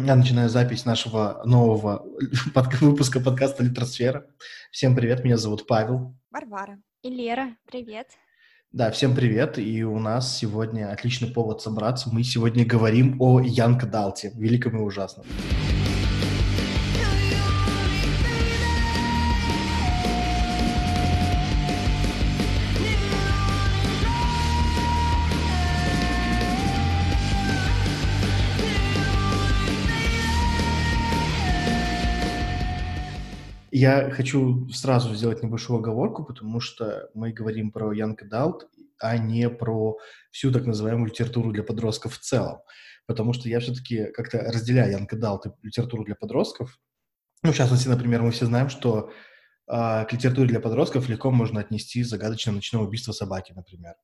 Я начинаю запись нашего нового под- выпуска подкаста «Литросфера». Всем привет, меня зовут Павел. Варвара. И Лера, привет. Да, всем привет, и у нас сегодня отличный повод собраться. Мы сегодня говорим о Янка Далте, великом и ужасном. Я хочу сразу сделать небольшую оговорку, потому что мы говорим про Янка Далт, а не про всю так называемую литературу для подростков в целом. Потому что я все-таки как-то разделяю Янка Далт и литературу для подростков. Ну, в частности, например, мы все знаем, что э, к литературе для подростков легко можно отнести загадочное ночное убийство собаки, например.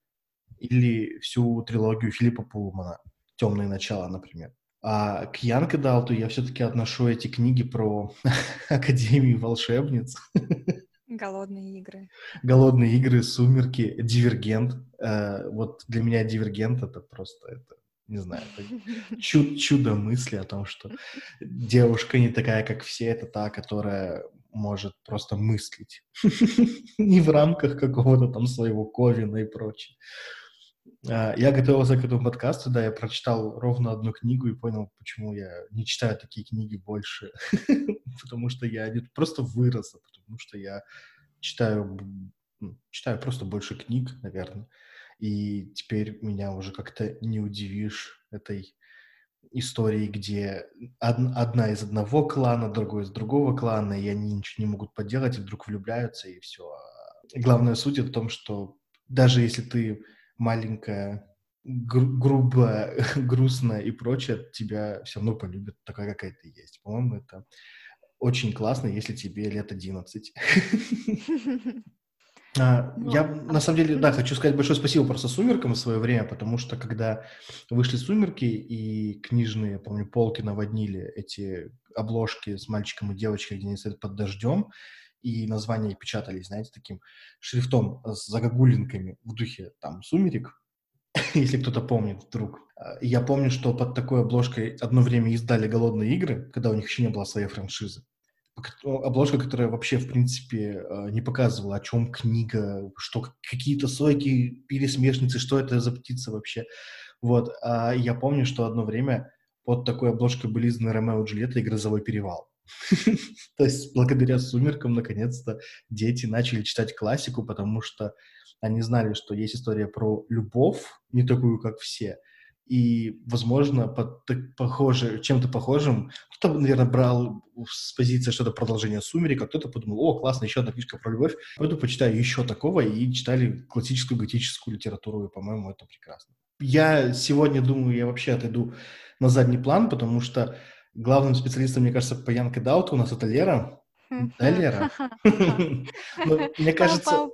Или всю трилогию Филиппа Пулмана «Темные начала», например. А к Янке Далту я все-таки отношу эти книги про Академию волшебниц. Голодные игры. Голодные игры, Сумерки, Дивергент. Э, вот для меня Дивергент это просто, это, не знаю, это чуд, чудо мысли о том, что девушка не такая, как все, это та, которая может просто мыслить. Не в рамках какого-то там своего Ковина и прочее. А, я готовился к этому подкасту, да, я прочитал ровно одну книгу и понял, почему я не читаю такие книги больше. потому что я просто вырос, потому что я читаю, ну, читаю просто больше книг, наверное. И теперь меня уже как-то не удивишь этой истории, где одна из одного клана, другой из другого клана, и они ничего не могут поделать, и вдруг влюбляются, и все. Главная суть в том, что даже если ты маленькая, гру- грубая, грустная и прочее, тебя все равно полюбят такая, какая ты есть. По-моему, это очень классно, если тебе лет 11. А, ну, я, на самом деле, да, хочу сказать большое спасибо просто «Сумеркам» в свое время, потому что когда вышли «Сумерки» и книжные, помню, полки наводнили эти обложки с мальчиком и девочкой, где они стоят под дождем, и названия печатались, знаете, таким шрифтом с загогулинками в духе там «Сумерек», если кто-то помнит вдруг. А, я помню, что под такой обложкой одно время издали «Голодные игры», когда у них еще не было своей франшизы. Обложка, которая вообще, в принципе, а, не показывала, о чем книга, что какие-то сойки, пересмешницы, что это за птица вообще. Вот. А я помню, что одно время под такой обложкой были изданы «Ромео и Джульетта» и «Грозовой перевал». То есть благодаря «Сумеркам» наконец-то дети начали читать классику, потому что они знали, что есть история про любовь, не такую, как все, и, возможно, под, похоже, чем-то похожим. Кто-то, наверное, брал с позиции что-то продолжение «Сумерек», а кто-то подумал, о, классно, еще одна книжка про любовь. Пойду почитаю еще такого, и читали классическую готическую литературу, и, по-моему, это прекрасно. Я сегодня думаю, я вообще отойду на задний план, потому что Главным специалистом, мне кажется, по Янке Дауту у нас это Лера. Да, Лера? Ну, мне кажется...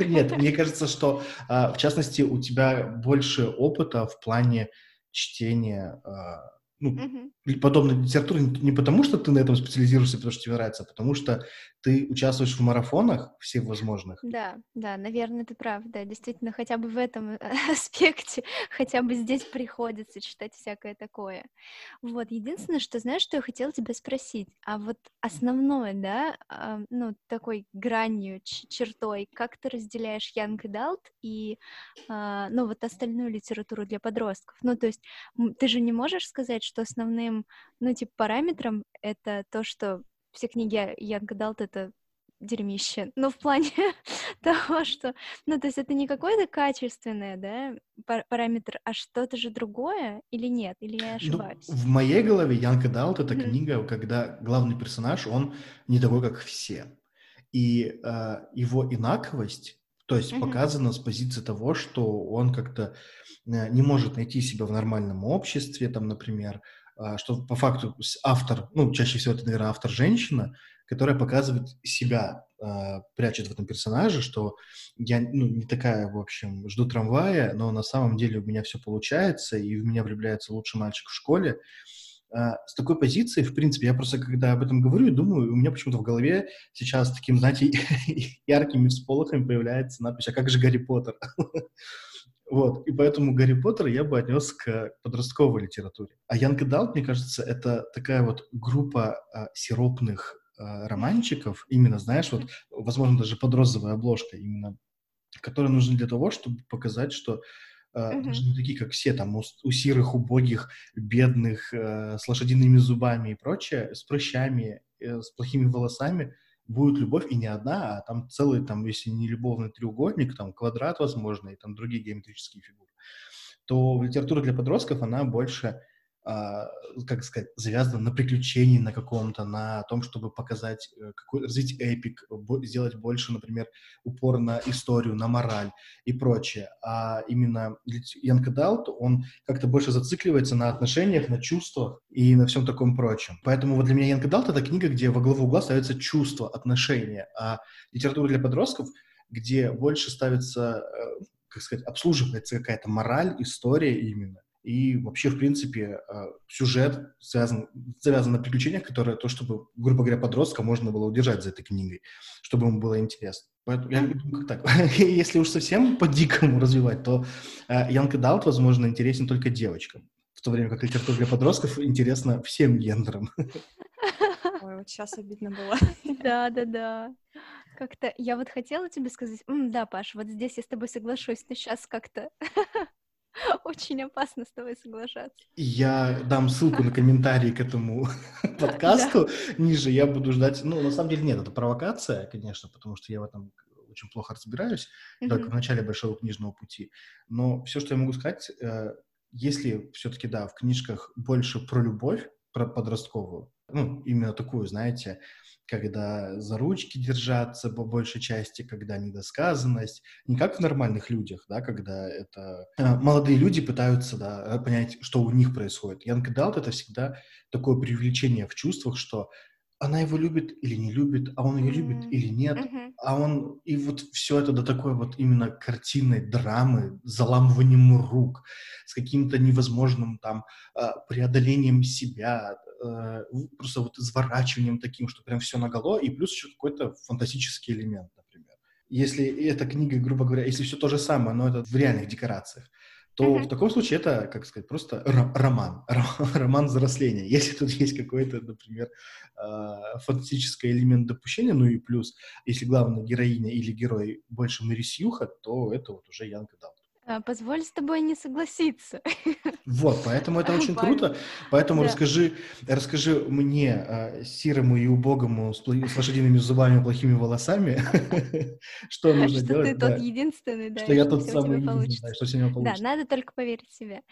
Нет, мне кажется, что, а, в частности, у тебя больше опыта в плане чтения а, ну, подобной литературы не потому, что ты на этом специализируешься, потому что тебе нравится, а потому что ты участвуешь в марафонах всех возможных. Да, да, наверное, ты прав, да, действительно, хотя бы в этом аспекте, хотя бы здесь приходится читать всякое такое. Вот, единственное, что, знаешь, что я хотела тебя спросить, а вот основное, да, ну, такой гранью, чертой, как ты разделяешь Янг Далт и, ну, вот остальную литературу для подростков? Ну, то есть ты же не можешь сказать, что основным, ну, типа, параметром это то, что все книги Янга Далт — это дерьмище. Ну, в плане того, что... Ну, то есть это не какое-то качественное, да, параметр, а что-то же другое или нет? Или я ну, ошибаюсь? Ну, в моей голове Янка Далт — это mm-hmm. книга, когда главный персонаж, он не такой, как все. И э, его инаковость то есть mm-hmm. показано с позиции того, что он как-то э, не может найти себя в нормальном обществе, там, например, что по факту автор, ну, чаще всего это, наверное, автор женщина, которая показывает себя, э, прячет в этом персонаже, что я, ну, не такая, в общем, жду трамвая, но на самом деле у меня все получается, и в меня влюбляется лучший мальчик в школе, а, с такой позиции, в принципе, я просто, когда об этом говорю, думаю, у меня почему-то в голове сейчас таким, знаете, яркими всполохами появляется надпись «А как же Гарри Поттер?» Вот, и поэтому Гарри Поттер я бы отнес к подростковой литературе. А Young Adult, мне кажется, это такая вот группа а, сиропных а, романчиков, именно, знаешь, вот, возможно, даже под розовой обложкой, именно, которые нужны для того, чтобы показать, что Uh-huh. Даже не такие, как все, там, у, у сирых, убогих, бедных, э, с лошадиными зубами и прочее, с прыщами, э, с плохими волосами, будет любовь, и не одна, а там целый, там, если не любовный треугольник, там, квадрат, возможно, и там другие геометрические фигуры, то литература для подростков, она больше как сказать, завязано на приключении на каком-то, на том, чтобы показать, э, какой, развить эпик, сделать больше, например, упор на историю, на мораль и прочее. А именно Янка Даут, он как-то больше зацикливается на отношениях, на чувствах и на всем таком прочем. Поэтому вот для меня Янка Даут — это книга, где во главу угла ставятся чувства, отношения, а литература для подростков, где больше ставится, э, как сказать, обслуживается какая-то мораль, история именно и вообще, в принципе, э, сюжет связан, завязан на приключениях, которые то, чтобы, грубо говоря, подростка можно было удержать за этой книгой, чтобы ему было интересно. Поэтому я думаю, как так. Если уж совсем по-дикому развивать, то Янка Даут, возможно, интересен только девочкам, в то время как литература для подростков интересна всем гендерам. Ой, вот сейчас обидно было. Да, да, да. Как-то я вот хотела тебе сказать, да, Паш, вот здесь я с тобой соглашусь, но сейчас как-то Очень опасно с тобой соглашаться. Я дам ссылку на комментарии к этому подкасту ниже. Я буду ждать. Ну, на самом деле, нет, это провокация, конечно, потому что я в этом очень плохо разбираюсь, только в начале большого книжного пути. Но все, что я могу сказать, э, если все-таки, да, в книжках больше про любовь, про подростковую, ну, именно такую, знаете, когда за ручки держаться по большей части, когда недосказанность, не как в нормальных людях, да, когда это э, молодые люди пытаются, да, понять, что у них происходит. Янг Далт — это всегда такое привлечение в чувствах, что она его любит или не любит, а он ее mm-hmm. любит или нет, mm-hmm. а он и вот все это до такой вот именно картинной драмы, заламыванием рук, с каким-то невозможным там а, преодолением себя, э, просто вот изворачиванием таким, что прям все наголо, и плюс еще какой-то фантастический элемент, например. Если эта книга, грубо говоря, если все то же самое, но это в реальных декорациях, то mm-hmm. в таком случае это, как сказать, просто роман, роман взросления. Если тут есть какой-то, например, э, фантастический элемент допущения, ну и плюс, если главная героиня или герой больше Марисюха, то это вот уже Янка Даут. А, позволь с тобой не согласиться. Вот, поэтому это очень круто. Поэтому да. расскажи, расскажи мне, серому и убогому, с, с лошадиными зубами и плохими волосами, что нужно что делать. Что ты да. тот единственный, да. Что я тот самый единственный, что сегодня получится. Да, надо только поверить в себя.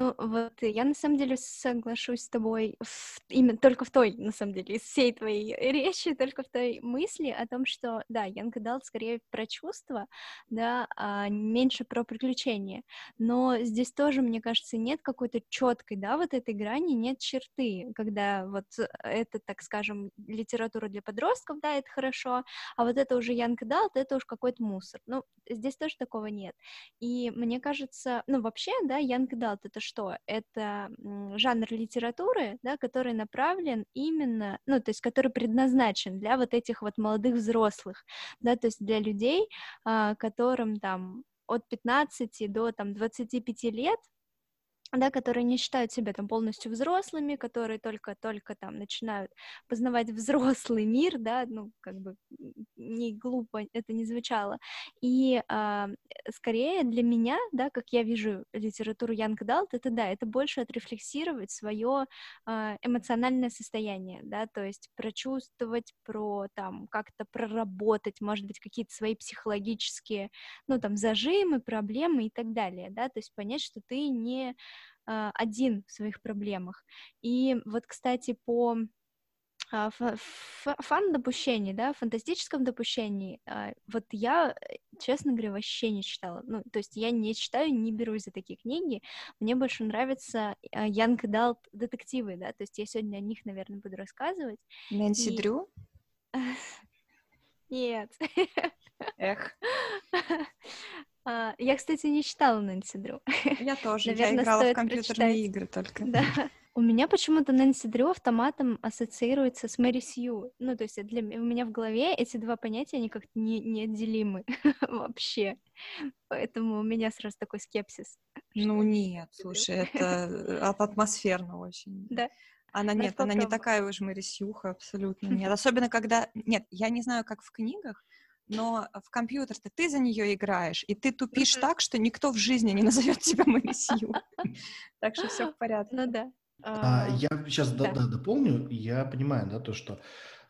Ну, вот я на самом деле соглашусь с тобой в, именно только в той, на самом деле, из всей твоей речи, только в той мысли о том, что, да, Янг Адалт скорее про чувства, да, а меньше про приключения. Но здесь тоже, мне кажется, нет какой-то четкой, да, вот этой грани, нет черты, когда вот это, так скажем, литература для подростков, да, это хорошо, а вот это уже Young Adult, это уж какой-то мусор. Ну, здесь тоже такого нет. И мне кажется, ну, вообще, да, Young Adult — это что? Это жанр литературы, да, который направлен именно, ну, то есть который предназначен для вот этих вот молодых взрослых, да, то есть для людей, а, которым там от 15 до там 25 лет, да, которые не считают себя там полностью взрослыми, которые только-только там начинают познавать взрослый мир, да, ну, как бы не глупо это не звучало. И а, скорее для меня, да, как я вижу литературу Янг Далт, это да, это больше отрефлексировать свое а, эмоциональное состояние, да, то есть прочувствовать, про там как-то проработать, может быть, какие-то свои психологические, ну, там, зажимы, проблемы и так далее, да, то есть понять, что ты не один в своих проблемах. И вот, кстати, по а, фан-допущении, да, фантастическом допущении, а, вот я, честно говоря, вообще не читала. Ну, то есть я не читаю, не берусь за такие книги. Мне больше нравятся Янг Далт детективы, да, то есть я сегодня о них, наверное, буду рассказывать. Нэнси И... Дрю? Нет. Эх. А, я, кстати, не читала Нэнси Дрю. Я тоже, Наверное, я играла в компьютерные прочитать. игры только. Да. У меня почему-то Нэнси Дрю автоматом ассоциируется с Мэри Сью. Ну, то есть для у меня в голове эти два понятия, они как-то не, неотделимы вообще. Поэтому у меня сразу такой скепсис. Ну нет, слушай, это э, атмосферно очень. Да. Она нет, она не такая уж Мэри Сьюха, абсолютно нет. Особенно когда... Нет, я не знаю, как в книгах, но в компьютер-то ты за нее играешь, и ты тупишь так, что никто в жизни не назовет тебя Мэри Сью. Так что все в порядке. Ну да. А, а я сейчас дополню, я понимаю, да, то, что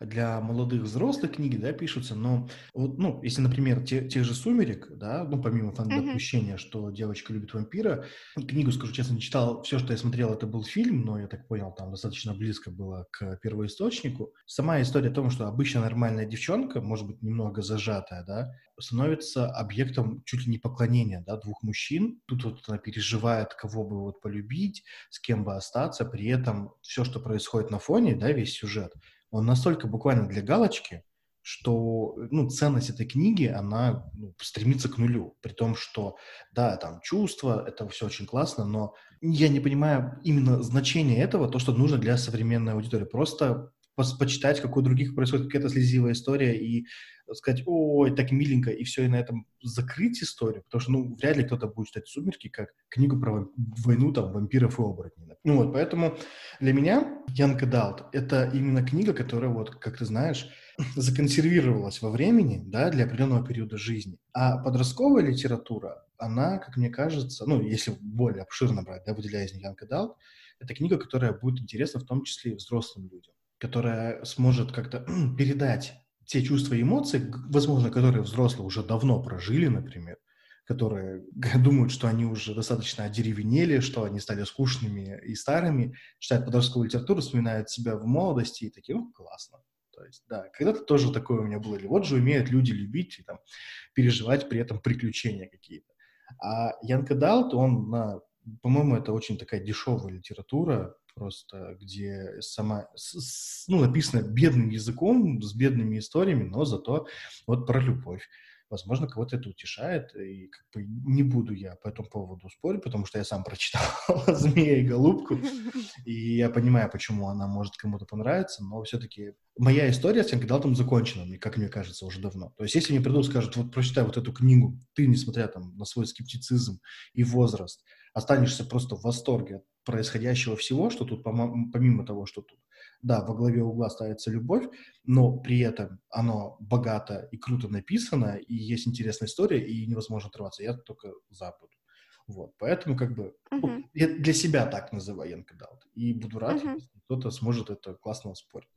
для молодых взрослых книги, да, пишутся, но вот, ну, если, например, те, тех же «Сумерек», да, ну, помимо фан-допущения, mm-hmm. что девочка любит вампира, книгу, скажу честно, не читал, все, что я смотрел, это был фильм, но, я так понял, там достаточно близко было к первоисточнику. Сама история о том, что обычно нормальная девчонка, может быть, немного зажатая, да, становится объектом чуть ли не поклонения, да, двух мужчин. Тут вот она переживает, кого бы вот полюбить, с кем бы остаться, при этом все, что происходит на фоне, да, весь сюжет, он настолько буквально для галочки, что ну, ценность этой книги, она ну, стремится к нулю. При том, что, да, там чувства, это все очень классно, но я не понимаю именно значение этого, то, что нужно для современной аудитории. Просто почитать, как у других происходит какая-то слезивая история, и сказать, ой, так миленько, и все, и на этом закрыть историю, потому что, ну, вряд ли кто-то будет читать «Сумерки» как книгу про войну, там, вампиров и оборотней. Ну вот, поэтому для меня Янка Далт — это именно книга, которая, вот, как ты знаешь, законсервировалась во времени, да, для определенного периода жизни. А подростковая литература, она, как мне кажется, ну, если более обширно брать, да, выделяя из нее Янка Далт, это книга, которая будет интересна в том числе и взрослым людям, которая сможет как-то передать те чувства и эмоции, возможно, которые взрослые уже давно прожили, например, которые думают, что они уже достаточно одеревенели, что они стали скучными и старыми, читают подростковую литературу, вспоминают себя в молодости и такие, ну, классно. То есть, да, когда-то тоже такое у меня было. Или вот же умеют люди любить и там переживать при этом приключения какие-то. А Янка Далт, он на по-моему, это очень такая дешевая литература, просто, где сама, с, ну, написано бедным языком, с бедными историями, но зато вот про любовь. Возможно, кого-то это утешает, и как бы не буду я по этому поводу спорить, потому что я сам прочитал «Змея и голубку», и я понимаю, почему она может кому-то понравиться, но все-таки моя история с Янкадалтом закончена, как мне кажется, уже давно. То есть если мне придут и скажут, вот прочитай вот эту книгу, ты, несмотря там на свой скептицизм и возраст, останешься просто в восторге от происходящего всего, что тут, помимо того, что тут, да, во главе угла ставится любовь, но при этом оно богато и круто написано, и есть интересная история, и невозможно отрываться. Я только за буду. Вот, поэтому как бы uh-huh. я для себя так называю Янка Даут. И буду рад, uh-huh. если кто-то сможет это классно спорить.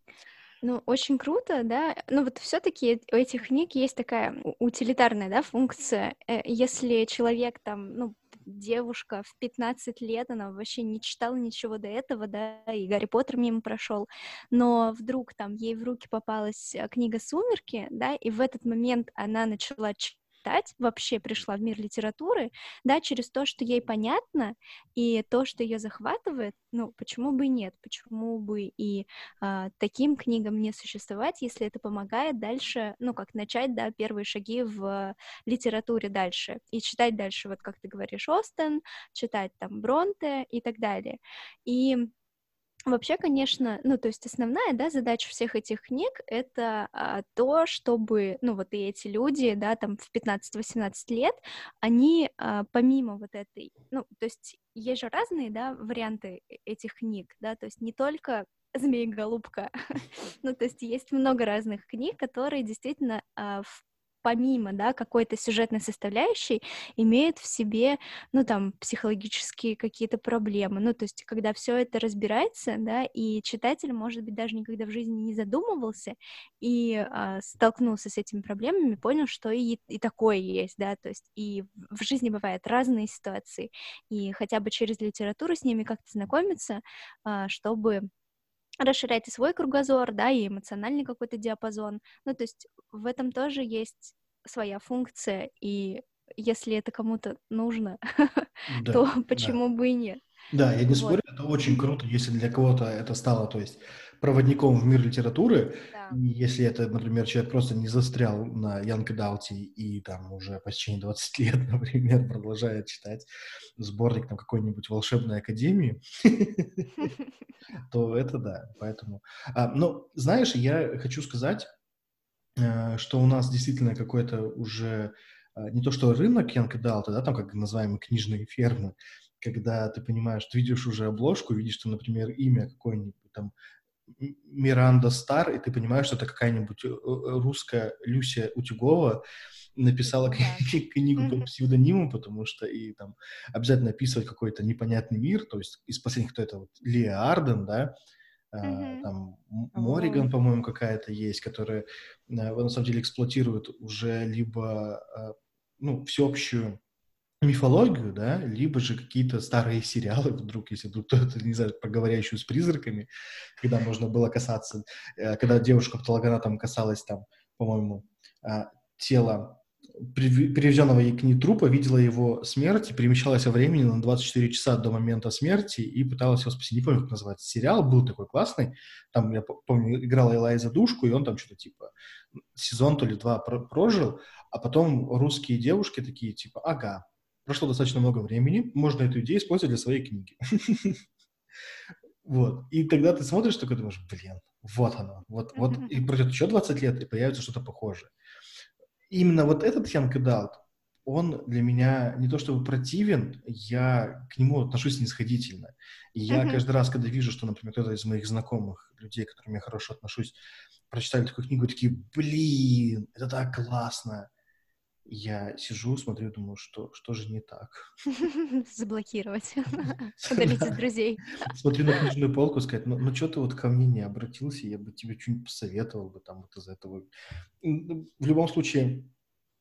Ну, очень круто, да. Ну, вот все-таки у этих книг есть такая утилитарная, да, функция. Э, если человек там, ну, девушка в 15 лет, она вообще не читала ничего до этого, да, и Гарри Поттер мимо прошел, но вдруг там ей в руки попалась э, книга «Сумерки», да, и в этот момент она начала читать вообще пришла в мир литературы, да, через то, что ей понятно, и то, что ее захватывает, ну, почему бы и нет, почему бы и а, таким книгам не существовать, если это помогает дальше, ну, как начать, да, первые шаги в литературе дальше, и читать дальше, вот как ты говоришь, Остен, читать там Бронте и так далее. И Вообще, конечно, ну, то есть основная, да, задача всех этих книг — это а, то, чтобы, ну, вот и эти люди, да, там в 15-18 лет, они а, помимо вот этой, ну, то есть есть же разные, да, варианты э, этих книг, да, то есть не только «Змея-голубка», ну, то есть есть много разных книг, которые действительно а, в помимо, да, какой-то сюжетной составляющей, имеет в себе, ну, там, психологические какие-то проблемы. Ну, то есть, когда все это разбирается, да, и читатель, может быть, даже никогда в жизни не задумывался и а, столкнулся с этими проблемами, понял, что и, и такое есть, да, то есть, и в жизни бывают разные ситуации, и хотя бы через литературу с ними как-то знакомиться, а, чтобы расширять и свой кругозор, да, и эмоциональный какой-то диапазон. Ну, то есть в этом тоже есть своя функция, и если это кому-то нужно, да, то почему да. бы и нет? Да, я не вот. спорю, это очень круто, если для кого-то это стало, то есть проводником в мир литературы. Да. если это, например, человек просто не застрял на Янка Далти и там уже по течение 20 лет, например, продолжает читать сборник там какой-нибудь волшебной академии, то это да, поэтому... А, но, знаешь, я хочу сказать, э, что у нас действительно какой-то уже э, не то что рынок Янка Далта, да, там как называемые книжные фермы, когда ты понимаешь, ты видишь уже обложку, видишь, что, например, имя какое-нибудь там Миранда Стар, и ты понимаешь, что это какая-нибудь э, э, русская Люся Утюгова написала да. книгу под псевдонимом, потому что и там обязательно описывать какой-то непонятный мир, то есть из последних кто это вот Лия Арден, да, Uh, там Мориган, по-моему, какая-то есть, которая uh, на самом деле эксплуатирует уже либо ну, всеобщую мифологию, да, либо же какие-то старые сериалы, вдруг, если вдруг кто-то, не знаю, проговоряющую с призраками, когда можно было касаться, э, когда девушка патологоанатом касалась там, по-моему, а, тела привезенного ей к ней трупа, видела его смерть и перемещалась во времени на 24 часа до момента смерти и пыталась его спасти. Не помню, как называется сериал, был такой классный. Там, я помню, играла Элайза Душку, и он там что-то типа сезон то ли два прожил, а потом русские девушки такие типа, ага, прошло достаточно много времени, можно эту идею использовать для своей книги. Вот. И тогда ты смотришь, такой думаешь, блин, вот оно. Вот, вот. И пройдет еще 20 лет, и появится что-то похожее. Именно вот этот Далт, он для меня не то чтобы противен, я к нему отношусь снисходительно. И я mm-hmm. каждый раз, когда вижу, что, например, кто-то из моих знакомых, людей, к которым я хорошо отношусь, прочитали такую книгу, такие, блин, это так классно я сижу, смотрю, думаю, что, что же не так? Заблокировать, удалить из друзей. Смотрю на книжную полку, сказать, ну, ну что ты вот ко мне не обратился, я бы тебе что-нибудь посоветовал бы там вот из этого. В любом случае,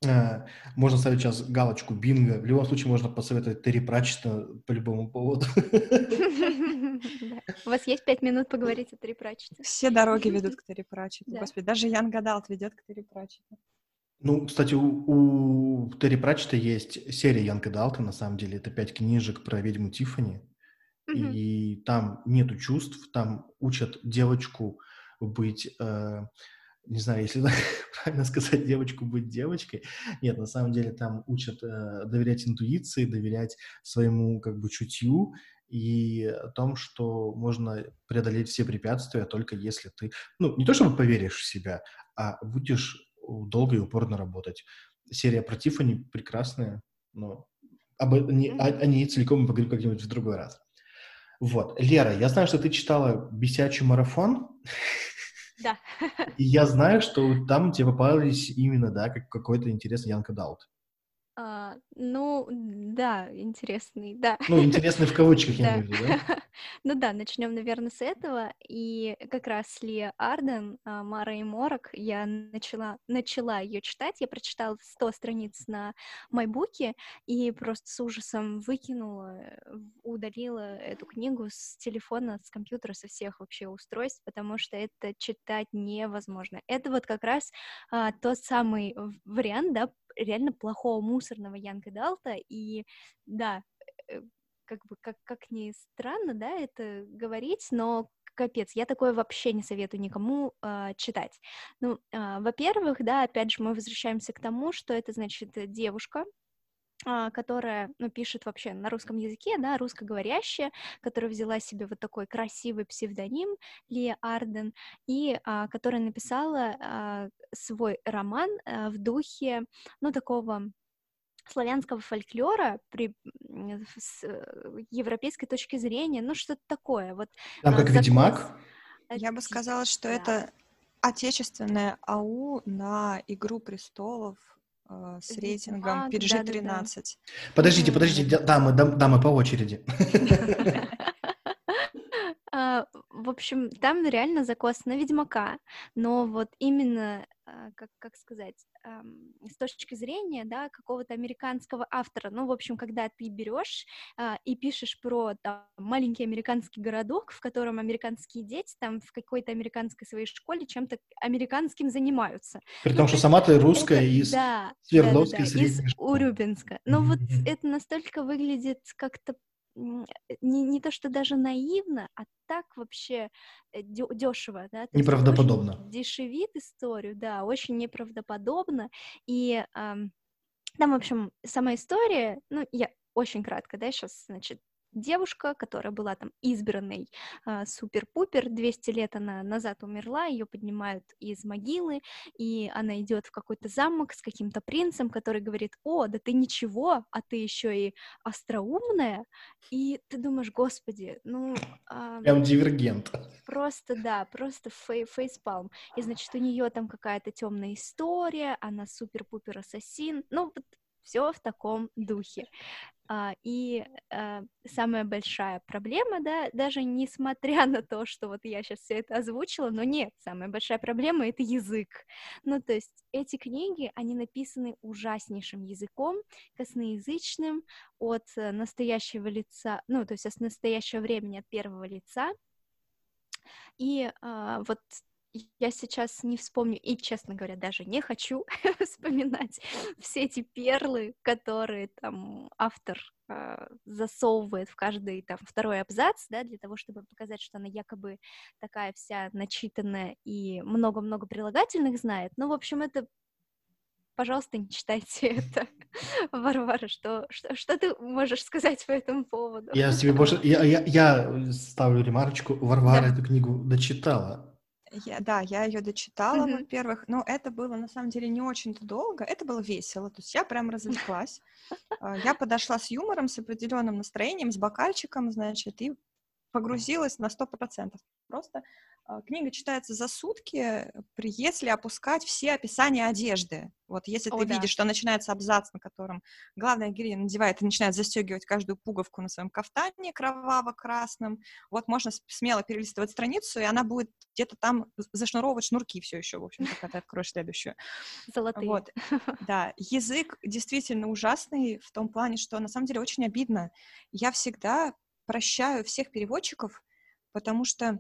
э, можно ставить сейчас галочку бинго. В любом случае можно посоветовать Терри Пратчета по любому поводу. У вас есть пять минут поговорить о Терри Пратчете. Все дороги ведут к Терри Пратчету. Господи, даже Young Adult ведет к Терри Пратчету. Ну, кстати, у, у Терри Пратчета есть серия Young Adult а, на самом деле. Это пять книжек про ведьму Тиффани. Mm-hmm. И там нету чувств, там учат девочку быть, э, не знаю, если правильно сказать, девочку быть девочкой. Нет, на самом деле там учат э, доверять интуиции, доверять своему как бы чутью и о том, что можно преодолеть все препятствия только если ты, ну, не то чтобы поверишь в себя, а будешь долго и упорно работать. Серия про Тиффани прекрасная, но об, не, о, о ней целиком мы поговорим как-нибудь в другой раз. Вот. Лера, я знаю, что ты читала «Бесячий марафон». Да. И я знаю, что там тебе попались именно, да, как какой-то интересный Янка Даут. А, ну, да, интересный, да. Ну, интересный в кавычках, я имею в виду, да? Ну да, начнем, наверное, с этого. И как раз Лия Арден, а, Мара и Морок, я начала, начала ее читать. Я прочитала 100 страниц на майбуке и просто с ужасом выкинула, удалила эту книгу с телефона, с компьютера, со всех вообще устройств, потому что это читать невозможно. Это вот как раз а, тот самый вариант, да, реально плохого мусорного Янга Далта, и да, э, как бы, как, как ни странно, да, это говорить, но капец, я такое вообще не советую никому э, читать. Ну, э, во-первых, да, опять же, мы возвращаемся к тому, что это значит девушка, а, которая, ну, пишет вообще на русском языке, да, русскоговорящая, которая взяла себе вот такой красивый псевдоним Лия Арден, и а, которая написала а, свой роман а, в духе, ну, такого славянского фольклора при, с э, европейской точки зрения, ну, что-то такое. Вот, Там как закон... Ведьмак? Я бы сказала, что да. это отечественное АУ на «Игру престолов», а, с рейтингом PG-13. Да, да, да. Подождите, подождите, дамы, дамы по очереди. А, в общем, там реально закос на Ведьмака, но вот именно, а, как, как сказать, с точки зрения, да, какого-то американского автора, ну, в общем, когда ты берешь и пишешь про там, маленький американский городок, в котором американские дети там в какой-то американской своей школе чем-то американским занимаются. При ну, том, что сама ты русская это, из да, Свердловской да, да, да, из Урюпинска. Но вот это настолько выглядит как-то не, не то, что даже наивно, а так вообще э, дешево, да? То неправдоподобно. Дешевит историю, да, очень неправдоподобно. И эм, там, в общем, сама история, ну, я очень кратко, да, сейчас, значит, девушка, которая была там избранной э, супер-пупер, 200 лет она назад умерла, ее поднимают из могилы, и она идет в какой-то замок с каким-то принцем, который говорит, о, да ты ничего, а ты еще и остроумная, и ты думаешь, господи, ну... Э, Прям дивергент. Просто, да, просто фей фейспалм. И, значит, у нее там какая-то темная история, она супер-пупер ассасин, ну, все в таком духе. А, и а, самая большая проблема, да, даже несмотря на то, что вот я сейчас все это озвучила, но нет, самая большая проблема это язык. Ну, то есть эти книги, они написаны ужаснейшим языком, косноязычным, от настоящего лица, ну, то есть от настоящего времени, от первого лица. И а, вот я сейчас не вспомню и, честно говоря, даже не хочу вспоминать все эти перлы, которые там автор э, засовывает в каждый там второй абзац, да, для того, чтобы показать, что она якобы такая вся начитанная и много-много прилагательных знает. Ну, в общем, это пожалуйста, не читайте это. Варвара, что, что, что ты можешь сказать по этому поводу? Я себе больше... Я, я, я ставлю ремарочку. Варвара да. эту книгу дочитала. Я, да, я ее дочитала, mm-hmm. во-первых, но это было на самом деле не очень-то долго, это было весело, то есть я прям развлеклась. А, я подошла с юмором, с определенным настроением, с бокальчиком, значит, и погрузилась на сто процентов. Просто книга читается за сутки, если опускать все описания одежды. Вот если О, ты да. видишь, что начинается абзац, на котором главная героиня надевает и начинает застегивать каждую пуговку на своем кафтане кроваво-красном, вот можно смело перелистывать страницу, и она будет где-то там зашнуровывать шнурки все еще, в общем, пока ты откроешь следующую. Золотые. Вот, да. Язык действительно ужасный в том плане, что на самом деле очень обидно. Я всегда прощаю всех переводчиков, потому что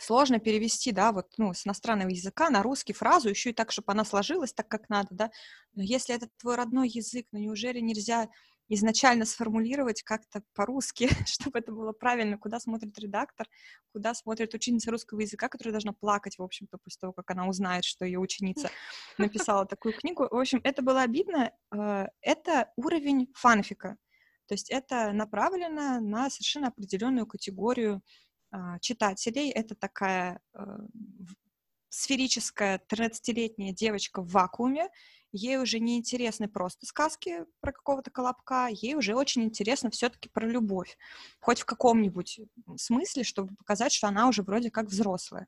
сложно перевести, да, вот, ну, с иностранного языка на русский фразу, еще и так, чтобы она сложилась так, как надо, да, но если это твой родной язык, ну, неужели нельзя изначально сформулировать как-то по-русски, чтобы это было правильно, куда смотрит редактор, куда смотрит ученица русского языка, которая должна плакать, в общем-то, после того, как она узнает, что ее ученица написала такую книгу. В общем, это было обидно. Э, это уровень фанфика. То есть это направлено на совершенно определенную категорию читателей. Это такая э, сферическая 13-летняя девочка в вакууме, ей уже не интересны просто сказки про какого-то колобка, ей уже очень интересно все-таки про любовь, хоть в каком-нибудь смысле, чтобы показать, что она уже вроде как взрослая.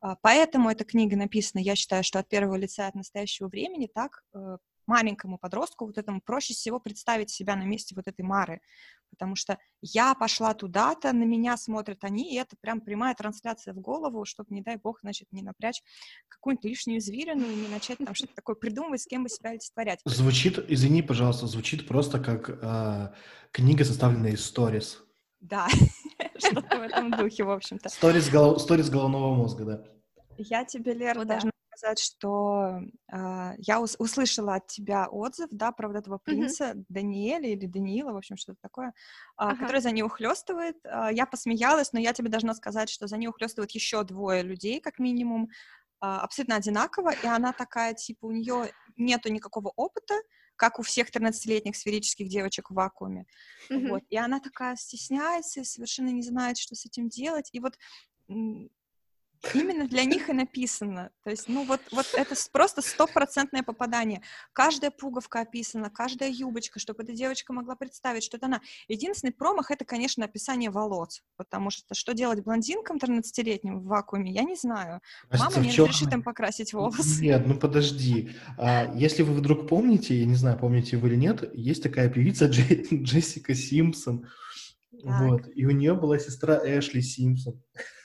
А, поэтому эта книга написана, я считаю, что от первого лица, от настоящего времени, так э, маленькому подростку, вот этому проще всего представить себя на месте вот этой Мары, потому что я пошла туда-то, на меня смотрят они, и это прям прямая трансляция в голову, чтобы, не дай бог, значит, не напрячь какую-нибудь лишнюю зверину и не начать там что-то такое придумывать, с кем бы себя олицетворять. Звучит, извини, пожалуйста, звучит просто как э, книга, составленная из сторис. Да, что-то в этом духе, в общем-то. Сторис головного мозга, да. Я тебе, Лера, должна сказать, что э, я ус- услышала от тебя отзыв, да, про вот этого принца mm-hmm. Даниэля или Даниила, в общем, что-то такое, э, ага. который за нее ухлестывает. Э, я посмеялась, но я тебе должна сказать, что за нее ухлестывают еще двое людей, как минимум, э, абсолютно одинаково, и она такая, типа, у нее нету никакого опыта, как у всех 13-летних сферических девочек в вакууме. Mm-hmm. Вот. И она такая стесняется и совершенно не знает, что с этим делать. И вот Именно для них и написано. То есть, ну вот, вот это просто стопроцентное попадание. Каждая пуговка описана, каждая юбочка, чтобы эта девочка могла представить, что это она. Единственный промах — это, конечно, описание волос, потому что что делать блондинкам 13-летним в вакууме, я не знаю. Мама не разрешит им покрасить волосы. Нет, ну подожди. А, если вы вдруг помните, я не знаю, помните вы или нет, есть такая певица Джессика Симпсон, так. Вот. И у нее была сестра Эшли Симпсон.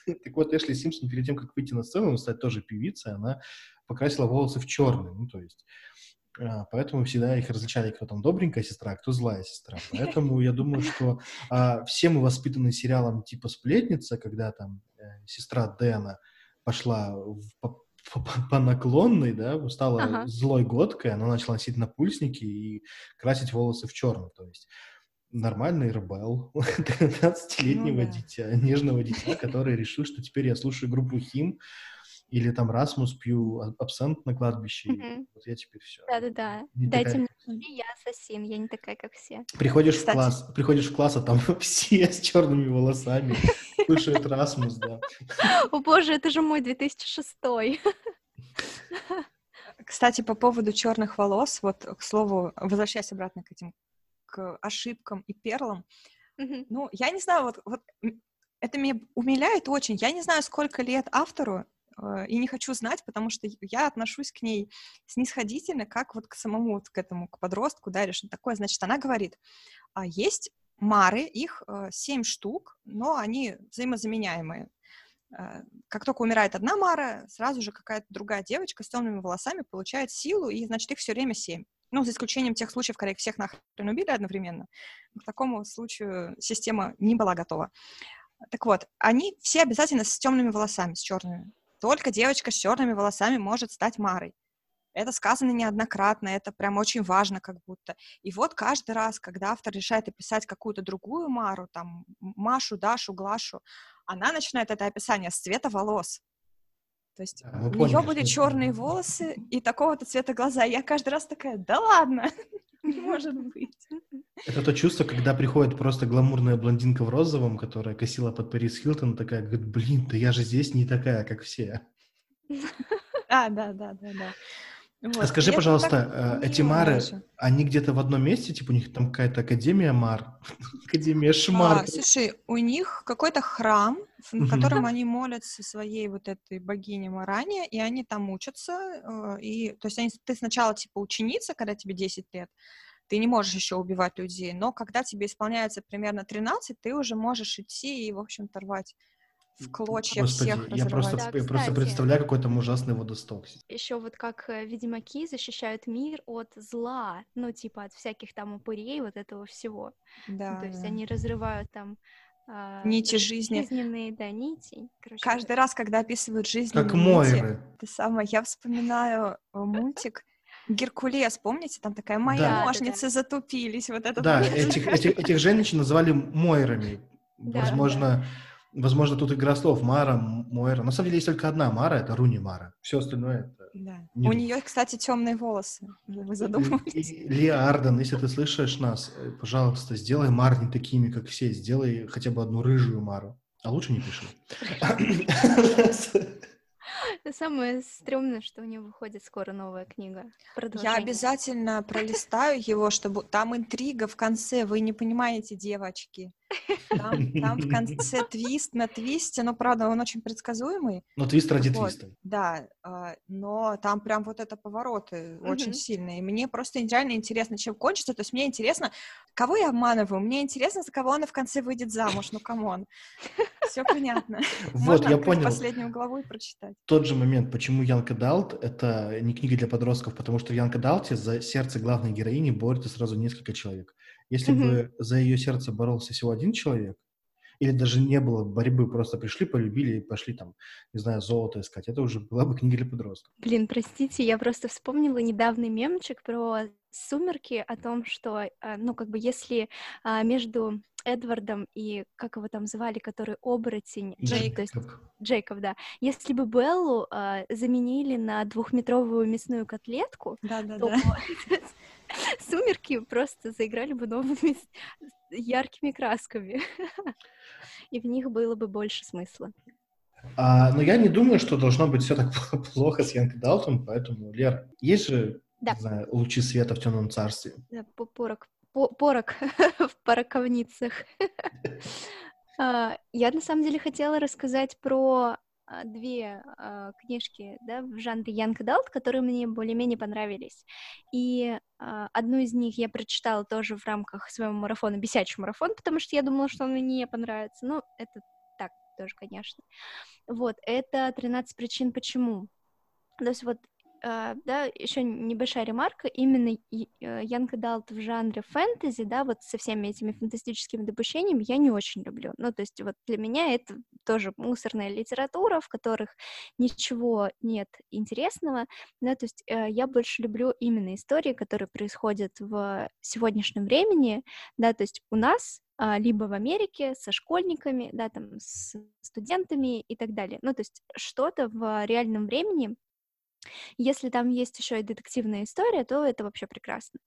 так вот, Эшли Симпсон перед тем, как выйти на сцену, стать тоже певицей, она покрасила волосы в черный. Ну, то есть а, Поэтому всегда их различали, кто там добренькая сестра, а кто злая сестра. Поэтому я думаю, что а, все мы воспитаны сериалом типа «Сплетница», когда там э, сестра Дэна пошла в, по, по, по наклонной, да, стала ага. злой годкой, она начала носить напульсники и красить волосы в черный. То есть нормальный ребел 13-летнего ну, да. дитя, нежного дитя, который решил, что теперь я слушаю группу Хим, или там Расмус пью а, абсент на кладбище. Mm-hmm. Вот я теперь все. Да-да-да. Дайте такая... мне я ассасин, я не такая, как все. Приходишь Кстати. в класс, приходишь в класс, а там все с черными волосами слушают Расмус, да. О боже, это же мой 2006 Кстати, по поводу черных волос, вот, к слову, возвращаясь обратно к этим, к ошибкам и перлам, mm-hmm. ну, я не знаю, вот, вот это меня умиляет очень. Я не знаю, сколько лет автору, Э, и не хочу знать, потому что я отношусь к ней снисходительно, как вот к самому, вот к этому, к подростку, да, или что такое. Значит, она говорит, а есть мары, их э, семь штук, но они взаимозаменяемые. Э, как только умирает одна мара, сразу же какая-то другая девочка с темными волосами получает силу, и, значит, их все время семь. Ну, за исключением тех случаев, когда их всех нахрен убили одновременно. К такому случаю система не была готова. Так вот, они все обязательно с темными волосами, с черными. Только девочка с черными волосами может стать Марой. Это сказано неоднократно, это прям очень важно как будто. И вот каждый раз, когда автор решает описать какую-то другую Мару, там, Машу, Дашу, Глашу, она начинает это описание с цвета волос. То есть да, у нее были черные волосы и такого-то цвета глаза. Я каждый раз такая, да ладно, не может быть. Это то чувство, когда приходит просто гламурная блондинка в розовом, которая косила под Парис Хилтон, такая, говорит, блин, да я же здесь не такая, как все. А, да, да, да, да. Вот. А скажи, пожалуйста, э, эти мары, даже. они где-то в одном месте, типа у них там какая-то академия мар, академия шмар. А, слушай, у них какой-то храм, в котором они молятся своей вот этой богине Маране, и они там учатся, э, и, то есть они, ты сначала типа ученица, когда тебе 10 лет, ты не можешь еще убивать людей, но когда тебе исполняется примерно 13, ты уже можешь идти и, в общем-то, рвать в клочья Господи, всех я просто, да, я просто представляю, какой там ужасный водосток. Еще вот как э, ведьмаки защищают мир от зла, ну, типа от всяких там упырей, вот этого всего. Да. То есть они разрывают там а, нити жизни. Жизненные, да, нити. Короче, Каждый раз, когда описывают жизнь как нити, ты самое, я вспоминаю э, мультик Геркулес, помните, там такая моя да, ножницы да, да. затупились, вот это. Да, этих, этих, этих женщин называли Мойрами. Возможно, Возможно, тут игра слов Мара, Мойра. На самом деле есть только одна Мара, это Руни Мара. Все остальное это... Да. Не... У нее, кстати, темные волосы. Вы задумываетесь? Лия Арден, если ты слышишь нас, э, пожалуйста, сделай Мар не такими, как все. Сделай хотя бы одну рыжую Мару. А лучше не пиши. Самое стрёмное, что у нее выходит скоро новая книга. Я обязательно пролистаю его, чтобы там интрига в конце. Вы не понимаете, девочки. Там, там в конце твист на твисте, но, правда, он очень предсказуемый. Но твист ради вот, твиста. Да, а, но там прям вот это повороты mm-hmm. очень сильные. И мне просто реально интересно, чем кончится. То есть мне интересно, кого я обманываю? Мне интересно, за кого она в конце выйдет замуж. Ну, come on. Все понятно. Вот, я понял. последнюю главу и прочитать. Тот же момент, почему Young Adult — это не книга для подростков, потому что в Young Adult е за сердце главной героини борется сразу несколько человек. Если mm-hmm. бы за ее сердце боролся всего один человек, или даже не было борьбы, просто пришли, полюбили и пошли там, не знаю, золото искать. Это уже была бы книга для подростков. Блин, простите, я просто вспомнила недавний мемчик про «Сумерки» о том, что, а, ну, как бы, если а, между Эдвардом и, как его там звали, который оборотень... Джейкоб. То есть, Джейкоб, да. Если бы Беллу а, заменили на двухметровую мясную котлетку, да, да, то да. Сумерки просто заиграли бы новыми яркими красками. И в них было бы больше смысла. А, но я не думаю, что должно быть все так плохо с Янкой Далтон, поэтому, Лер, есть же, да. не знаю, лучи света в темном царстве? Да, порок, порок в пороковницах. А, я на самом деле хотела рассказать про две э, книжки да, в жанре Young Adult, которые мне более-менее понравились. И э, одну из них я прочитала тоже в рамках своего марафона, бесячий марафон, потому что я думала, что он мне не понравится. Ну, это так тоже, конечно. Вот, это «13 причин почему». То есть вот да, еще небольшая ремарка, именно Янг Далт в жанре фэнтези, да, вот со всеми этими фантастическими допущениями я не очень люблю. Ну, то есть вот для меня это тоже мусорная литература, в которых ничего нет интересного, да, то есть uh, я больше люблю именно истории, которые происходят в сегодняшнем времени, да, то есть у нас а, либо в Америке со школьниками, да, там, с студентами и так далее. Ну, то есть что-то в реальном времени. Если там есть еще и детективная история, то это вообще прекрасно.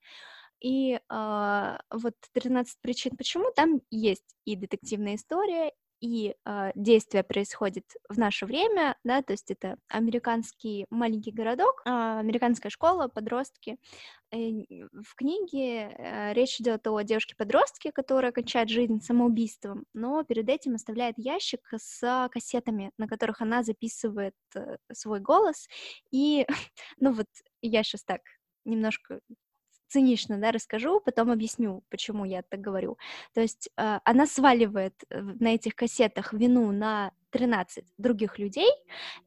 И э, вот 13 причин, почему там есть и детективная история, и э, действие происходит в наше время, да, то есть это американский маленький городок, э, американская школа, подростки. И в книге э, речь идет о девушке-подростке, которая кончает жизнь самоубийством, но перед этим оставляет ящик с кассетами, на которых она записывает э, свой голос. И, ну вот, я сейчас так немножко цинично, да, расскажу, потом объясню, почему я так говорю. То есть э, она сваливает э, на этих кассетах вину на 13 других людей,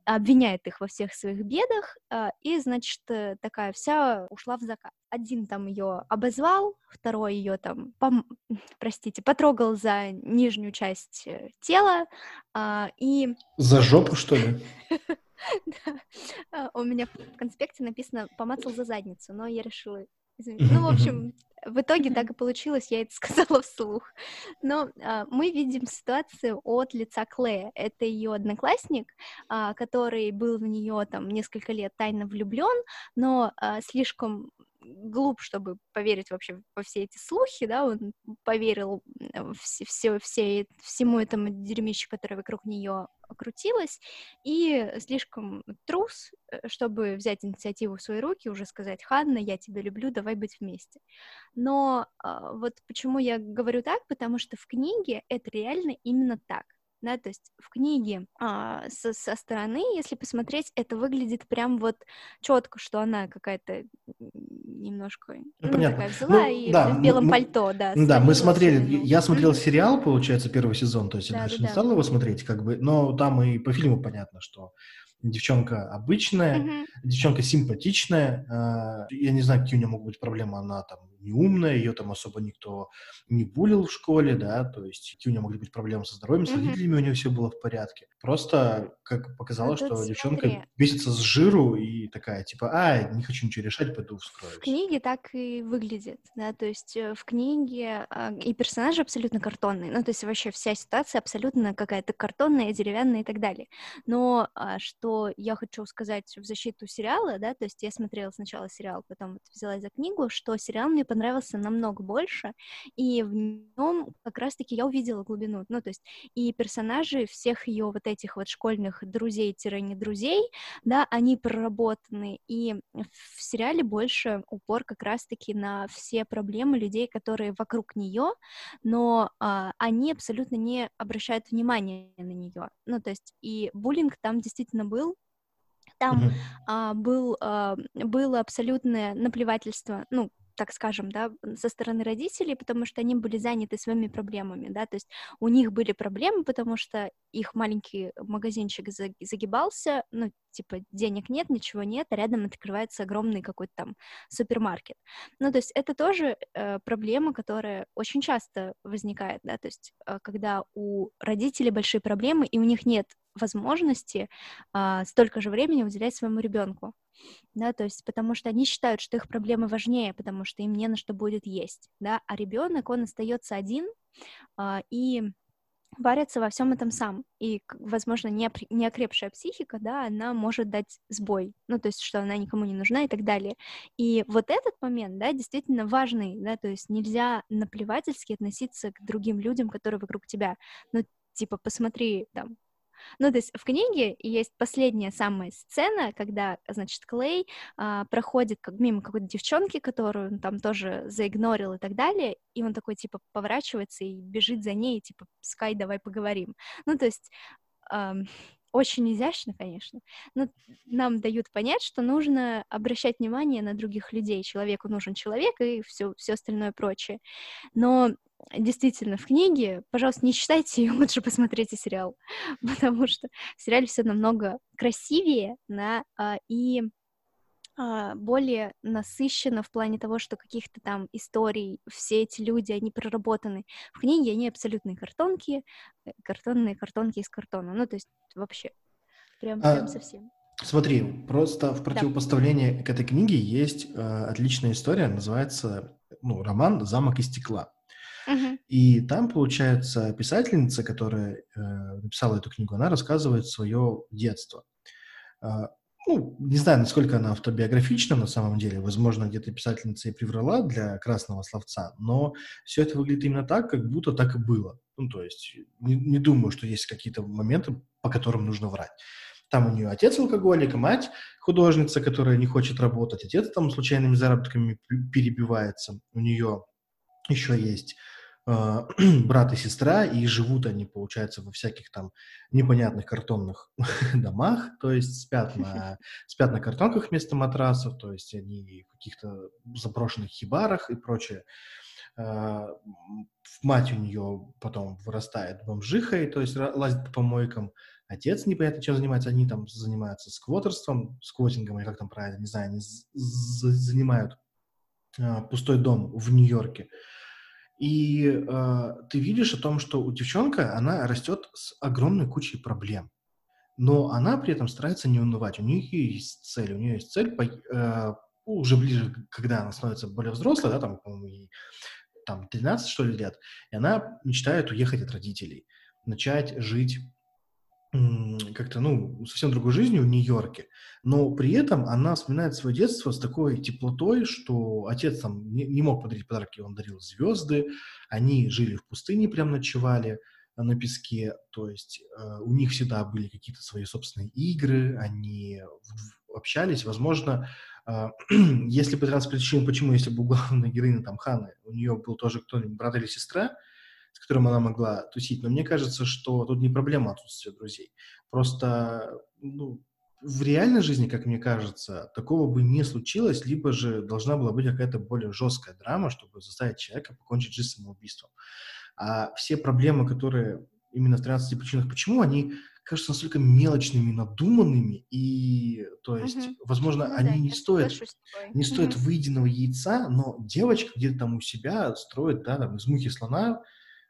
обвиняет их во всех своих бедах, э, и, значит, э, такая вся ушла в закат. Один там ее обозвал, второй ее там, пом... простите, потрогал за нижнюю часть э, тела, э, и... За жопу, что ли? У меня в конспекте написано «помацал за задницу», но я решила ну, в общем, в итоге так и получилось, я это сказала вслух. Но а, мы видим ситуацию от лица Клея. Это ее одноклассник, а, который был в нее там несколько лет тайно влюблен, но а, слишком глуп, чтобы поверить вообще во все эти слухи, да, он поверил все, все, все, всему этому дерьмищу, которое вокруг нее крутилось, и слишком трус, э, чтобы взять инициативу в свои руки, уже сказать, Ханна, я тебя люблю, давай быть вместе. Но а, вот почему я говорю так, потому что в книге это реально именно так да, то есть в книге а, со, со стороны, если посмотреть, это выглядит прям вот четко, что она какая-то немножко ну, ну, такая взяла ну, и да, в белом мы, пальто, да. Да, мы смотрели, я смотрел сериал, получается, первый сезон, то есть да, я даже да, не стал его смотреть, как бы, но там и по фильму понятно, что девчонка обычная, mm-hmm. девчонка симпатичная. Э, я не знаю, какие у нее могут быть проблемы. Она там не умная, ее там особо никто не булил в школе, да, то есть у нее могли быть проблемы со здоровьем, с родителями у нее все было в порядке. Просто, как показалось, что смотри. девчонка бесится с жиру и такая, типа, а, не хочу ничего решать, пойду вскроюсь. В книге так и выглядит, да, то есть э, в книге а, и персонажи абсолютно картонные, ну, то есть вообще вся ситуация абсолютно какая-то картонная, деревянная и так далее. Но а, что я хочу сказать в защиту сериала, да, то есть я смотрела сначала сериал, потом вот взялась за книгу, что сериал мне понравился намного больше, и в нем как раз-таки я увидела глубину, ну, то есть и персонажи всех ее вот этих вот школьных друзей-не друзей, да, они проработаны, и в сериале больше упор как раз-таки на все проблемы людей, которые вокруг нее, но а, они абсолютно не обращают внимания на нее, ну, то есть и буллинг там действительно был, там mm-hmm. а, был, а, было абсолютное наплевательство, ну, так скажем, да, со стороны родителей, потому что они были заняты своими проблемами, да, то есть у них были проблемы, потому что их маленький магазинчик загибался, ну, типа, денег нет, ничего нет, а рядом открывается огромный какой-то там супермаркет. Ну, то есть это тоже э, проблема, которая очень часто возникает, да, то есть э, когда у родителей большие проблемы, и у них нет возможности э, столько же времени уделять своему ребенку да, то есть потому что они считают, что их проблемы важнее, потому что им не на что будет есть, да, а ребенок, он остается один, а, и варится во всем этом сам. И, возможно, не, не окрепшая психика, да, она может дать сбой. Ну, то есть, что она никому не нужна и так далее. И вот этот момент, да, действительно важный, да, то есть нельзя наплевательски относиться к другим людям, которые вокруг тебя. Ну, типа, посмотри, там, ну, то есть в книге есть последняя самая сцена, когда, значит, Клей а, проходит как мимо какой-то девчонки, которую он там тоже заигнорил и так далее, и он такой, типа, поворачивается и бежит за ней, типа, Скай, давай поговорим. Ну, то есть... Um, очень изящно, конечно, но нам дают понять, что нужно обращать внимание на других людей. Человеку нужен человек и все, все остальное прочее. Но действительно в книге, пожалуйста, не читайте ее, лучше посмотрите сериал, потому что в сериале все намного красивее, да, а, и а, более насыщена в плане того, что каких-то там историй, все эти люди, они проработаны. В книге они абсолютные картонки, э, картонные картонки из картона. Ну, то есть вообще, прям, а, прям совсем. Смотри, просто в противопоставлении да. к этой книге есть э, отличная история, называется ну, роман «Замок из стекла». И там, получается, писательница, которая э, написала эту книгу, она рассказывает свое детство. Э, ну, не знаю, насколько она автобиографична на самом деле. Возможно, где-то писательница и приврала для красного словца, но все это выглядит именно так, как будто так и было. Ну, то есть не, не думаю, что есть какие-то моменты, по которым нужно врать. Там у нее отец алкоголик, мать художница, которая не хочет работать, отец там случайными заработками перебивается. У нее еще есть брат и сестра, и живут они, получается, во всяких там непонятных картонных домах, то есть спят на, спят на картонках вместо матрасов, то есть они в каких-то заброшенных хибарах и прочее. Э, мать у нее потом вырастает бомжихой, то есть лазит по помойкам, отец непонятно чем занимается, они там занимаются сквотерством, сквотингом, или как там правильно, не знаю, они занимают э, пустой дом в Нью-Йорке. И э, ты видишь о том, что у девчонка, она растет с огромной кучей проблем. Но она при этом старается не унывать. У нее есть цель. У нее есть цель по, э, уже ближе, когда она становится более взрослой, да, там, по-моему, ей там 13, что ли, лет, и она мечтает уехать от родителей, начать жить как-то, ну, совсем другой жизнью в Нью-Йорке, но при этом она вспоминает свое детство с такой теплотой, что отец там не, не мог подарить подарки, он дарил звезды, они жили в пустыне, прям ночевали э, на песке, то есть э, у них всегда были какие-то свои собственные игры, они общались, возможно, э, если 13 причин, почему, если бы у главной там Ханы, у нее был тоже кто-нибудь брат или сестра, с которым она могла тусить. Но мне кажется, что тут не проблема отсутствия друзей. Просто ну, в реальной жизни, как мне кажется, такого бы не случилось, либо же должна была быть какая-то более жесткая драма, чтобы заставить человека покончить жизнь самоубийством. А все проблемы, которые именно в 13 причинах почему, они кажутся настолько мелочными, надуманными, и, то есть, угу. возможно, ну, они да, не стоят, не стоят угу. выеденного яйца, но девочка где-то там у себя строит, да, там, из мухи слона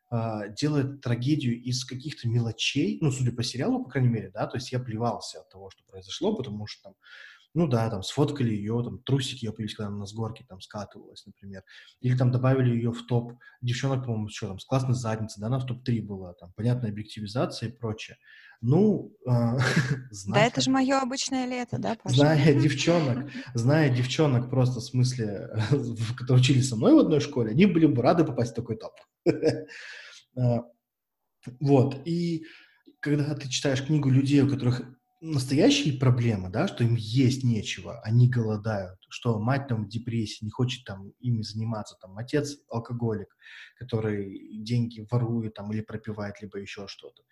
а, делает трагедию из каких-то мелочей, ну, судя по сериалу, по крайней мере, да, то есть я плевался от того, что произошло, потому что там, ну да, там сфоткали ее, там трусики ее появились, когда она с горки там скатывалась, например, или там добавили ее в топ девчонок, по-моему, что там, с классной задницей, да, она в топ-3 была, там, понятная объективизация и прочее. Ну, э, зная... Да, это же мое обычное лето, да, Паша? Зная девчонок, зная девчонок просто в смысле, которые учились со мной в одной школе, они были бы рады попасть в такой топ. А, вот, и когда ты читаешь книгу людей, у которых настоящие проблемы, да, что им есть нечего, они голодают, что мать там в депрессии, не хочет там ими заниматься, там отец алкоголик, который деньги ворует там или пропивает, либо еще что-то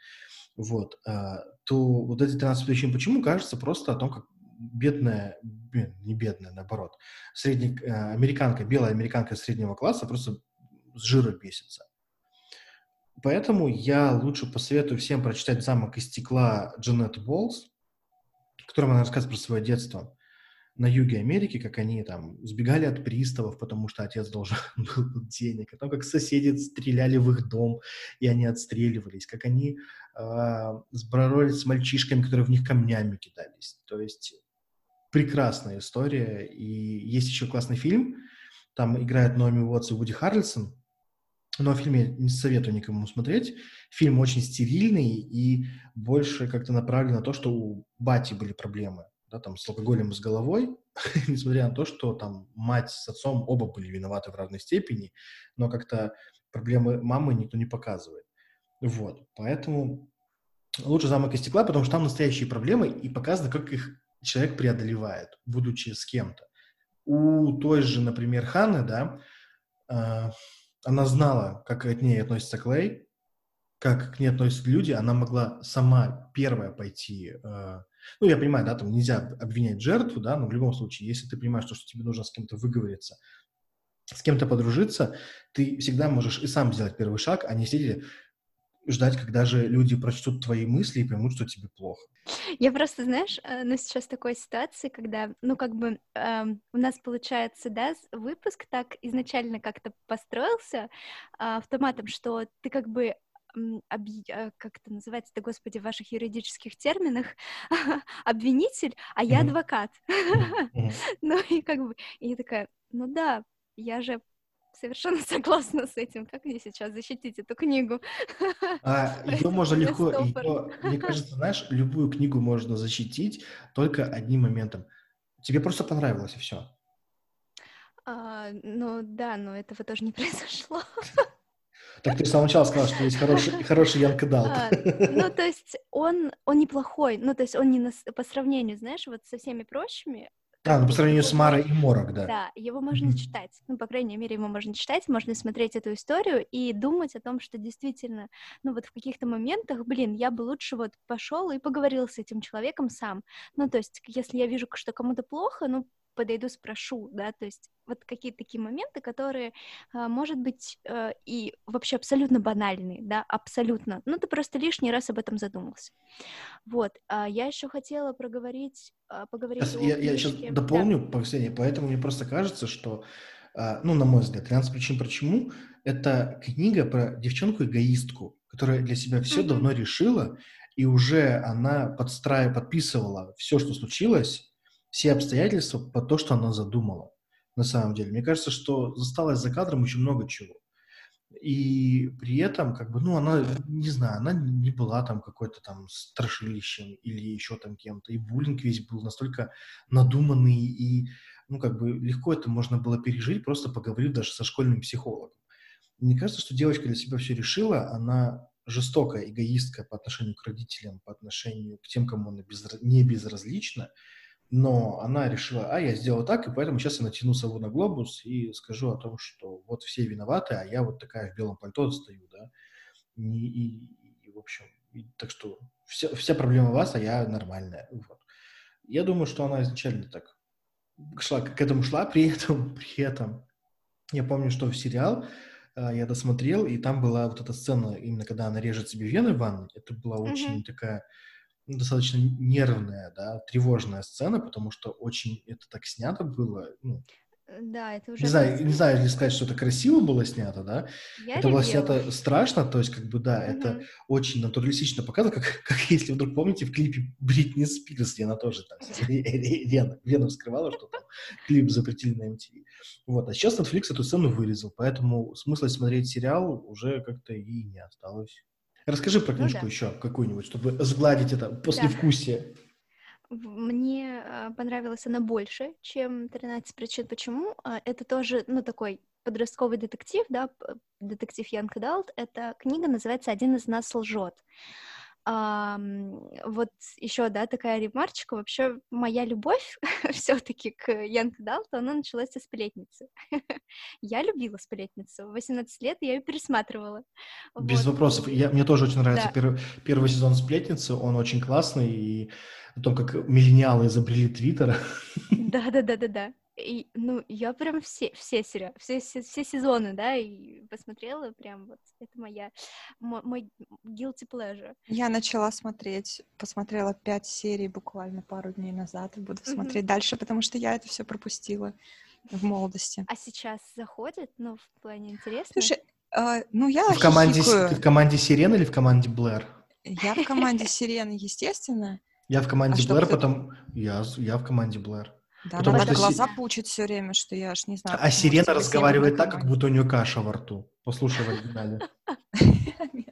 вот, а, то вот эти 13 причин почему кажется просто о том, как бедная, не бедная, наоборот, средний, а, американка, белая американка среднего класса просто с жира бесится. Поэтому я лучше посоветую всем прочитать «Замок из стекла» Джанет Болс, в она рассказывает про свое детство на юге Америки, как они там сбегали от приставов, потому что отец должен был денег, о том, как соседи стреляли в их дом, и они отстреливались, как они э, сборолись с мальчишками, которые в них камнями кидались. То есть прекрасная история. И есть еще классный фильм, там играет Номи Уотс и Вуди Харрельсон, но о фильме не советую никому смотреть. Фильм очень стерильный и больше как-то направлен на то, что у Бати были проблемы да, там, с алкоголем с головой, несмотря на то, что там мать с отцом оба были виноваты в разной степени, но как-то проблемы мамы никто не показывает. Вот, поэтому лучше «Замок из стекла», потому что там настоящие проблемы и показано, как их человек преодолевает, будучи с кем-то. У той же, например, Ханны, да, э, она знала, как к ней относится Клей, как к ней относятся люди, она могла сама первая пойти э, ну, я понимаю, да, там нельзя обвинять жертву, да, но в любом случае, если ты понимаешь, что, что тебе нужно с кем-то выговориться, с кем-то подружиться, ты всегда можешь и сам сделать первый шаг, а не сидеть ждать, когда же люди прочтут твои мысли и поймут, что тебе плохо. Я просто, знаешь, э, ну сейчас такой ситуации, когда, ну как бы э, у нас получается, да, выпуск так изначально как-то построился э, автоматом, что ты как бы э, как это называется, да, господи, в ваших юридических терминах, обвинитель, а я адвокат. Ну и как бы, и я такая, ну да, я же совершенно согласна с этим. Как мне сейчас защитить эту книгу? А, ее можно легко, ее, мне кажется, знаешь, любую книгу можно защитить только одним моментом. Тебе просто понравилось и все. А, ну да, но этого тоже не произошло. Так ты с самого начала сказала, что есть хороший, хороший Янка Далт. А, ну, то есть он, он неплохой, ну, то есть он не на, по сравнению, знаешь, вот со всеми прочими, а, ну по сравнению с Марой и Морок, да. Да, его можно mm-hmm. читать. Ну, по крайней мере, его можно читать, можно смотреть эту историю и думать о том, что действительно, ну вот в каких-то моментах, блин, я бы лучше вот пошел и поговорил с этим человеком сам. Ну, то есть, если я вижу, что кому-то плохо, ну, подойду, спрошу, да, то есть вот какие-то такие моменты, которые, а, может быть, э, и вообще абсолютно банальные, да, абсолютно, ну, ты просто лишний раз об этом задумался. Вот, а я еще хотела проговорить, а, поговорить сейчас, Я, я сейчас дополню, да. Ксения, поэтому мне просто кажется, что, ну, на мой взгляд, 13 причин почему, это книга про девчонку-эгоистку, которая для себя все mm-hmm. давно решила, и уже она подстраивая, подписывала все, что случилось, все обстоятельства по то, что она задумала. На самом деле, мне кажется, что засталось за кадром очень много чего. И при этом, как бы, ну, она, не знаю, она не была там какой-то там страшилищем или еще там кем-то. И буллинг весь был настолько надуманный, и, ну, как бы, легко это можно было пережить, просто поговорив даже со школьным психологом. Мне кажется, что девочка для себя все решила, она жестокая, эгоистка по отношению к родителям, по отношению к тем, кому она без, не безразлична, но она решила, а, я сделала так, и поэтому сейчас я натяну сову на глобус и скажу о том, что вот все виноваты, а я вот такая в белом пальто стою, да. И, и, и в общем, и, так что вся, вся проблема у вас, а я нормальная. Вот. Я думаю, что она изначально так шла, к этому шла, при этом, при этом, я помню, что в сериал э, я досмотрел, и там была вот эта сцена, именно когда она режет себе вены в ванной, это была mm-hmm. очень такая достаточно нервная, да, тревожная сцена, потому что очень это так снято было, ну, э, да, это уже... Не знаю, не знаю, если сказать, что это красиво было снято, да? Я это было снято страшно, то есть, как бы, да, угу. это очень натуралистично показано, как, как если вдруг помните в клипе Бритни Спирс, где она тоже там вену, вену вскрывала, что там клип запретили на MTV. Вот, а сейчас Netflix эту сцену вырезал, поэтому смысла смотреть сериал уже как-то и не осталось. Расскажи про ну книжку ну, да. еще какую-нибудь, чтобы сгладить это послевкусие. Да. Мне а, понравилась она больше, чем «13 причин почему». А, это тоже, ну, такой подростковый детектив, да, детектив Янка Далт. Эта книга называется «Один из нас лжет». А, вот еще, да, такая ремарочка. Вообще, моя любовь все-таки к Янке Далту, она началась со сплетницы. я любила сплетницу. В 18 лет я ее пересматривала. Без вот. вопросов. Я, мне тоже очень нравится да. первый, первый сезон сплетницы. Он очень классный. И о том, как миллениалы изобрели Твиттер. Да-да-да-да-да. И, ну, я прям все, все, сериалы, все, все, все сезоны, да, и посмотрела прям вот, это моя, мой, мой guilty pleasure. Я начала смотреть, посмотрела пять серий буквально пару дней назад, и буду mm-hmm. смотреть дальше, потому что я это все пропустила в молодости. А сейчас заходит, ну, в плане интересно? Слушай, э, ну, я в команде, Ты в команде Сирен или в команде Блэр? Я в команде Сирены, естественно. Я в команде а Блэр, потом... Я, я в команде Блэр. Да, Потому она что глаза си... пучит все время, что я аж не знаю. А сирена разговаривает так, как будто у нее каша во рту. Послушай в оригинале.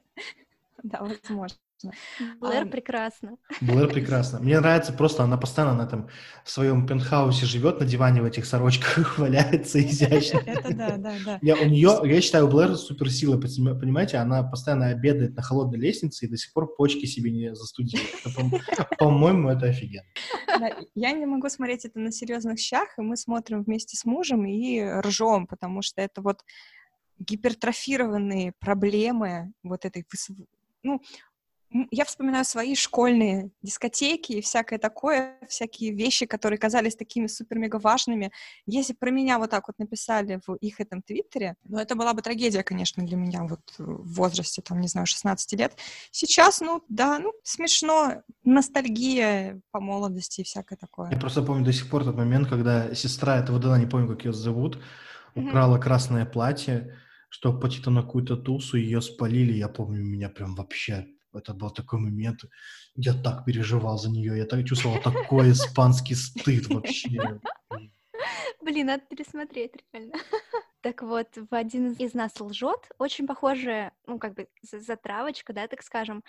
Да, возможно. Блэр прекрасно. Блэр прекрасно. Мне нравится просто, она постоянно на этом своем пентхаусе живет на диване в этих сорочках, валяется изящно. Это да, да, да. Я, у нее, я считаю, у Блэр суперсила, понимаете, она постоянно обедает на холодной лестнице и до сих пор почки себе не застудила. По-моему, это офигенно. я не могу смотреть это на серьезных щах, и мы смотрим вместе с мужем и ржем, потому что это вот гипертрофированные проблемы вот этой ну, я вспоминаю свои школьные дискотеки и всякое такое, всякие вещи, которые казались такими супер-мега важными. Если про меня вот так вот написали в их этом твиттере, ну, это была бы трагедия, конечно, для меня вот в возрасте, там, не знаю, 16 лет. Сейчас, ну, да, ну, смешно, ностальгия по молодости и всякое такое. Я просто помню до сих пор тот момент, когда сестра этого Дана, не помню, как ее зовут, украла mm-hmm. красное платье, чтобы пойти на какую-то тусу, ее спалили, я помню, меня прям вообще это был такой момент, я так переживал за нее, я так чувствовал такой испанский стыд вообще. Блин, надо пересмотреть, реально. Так вот, в один из нас лжет, очень похожая, ну, как бы затравочка, да, так скажем,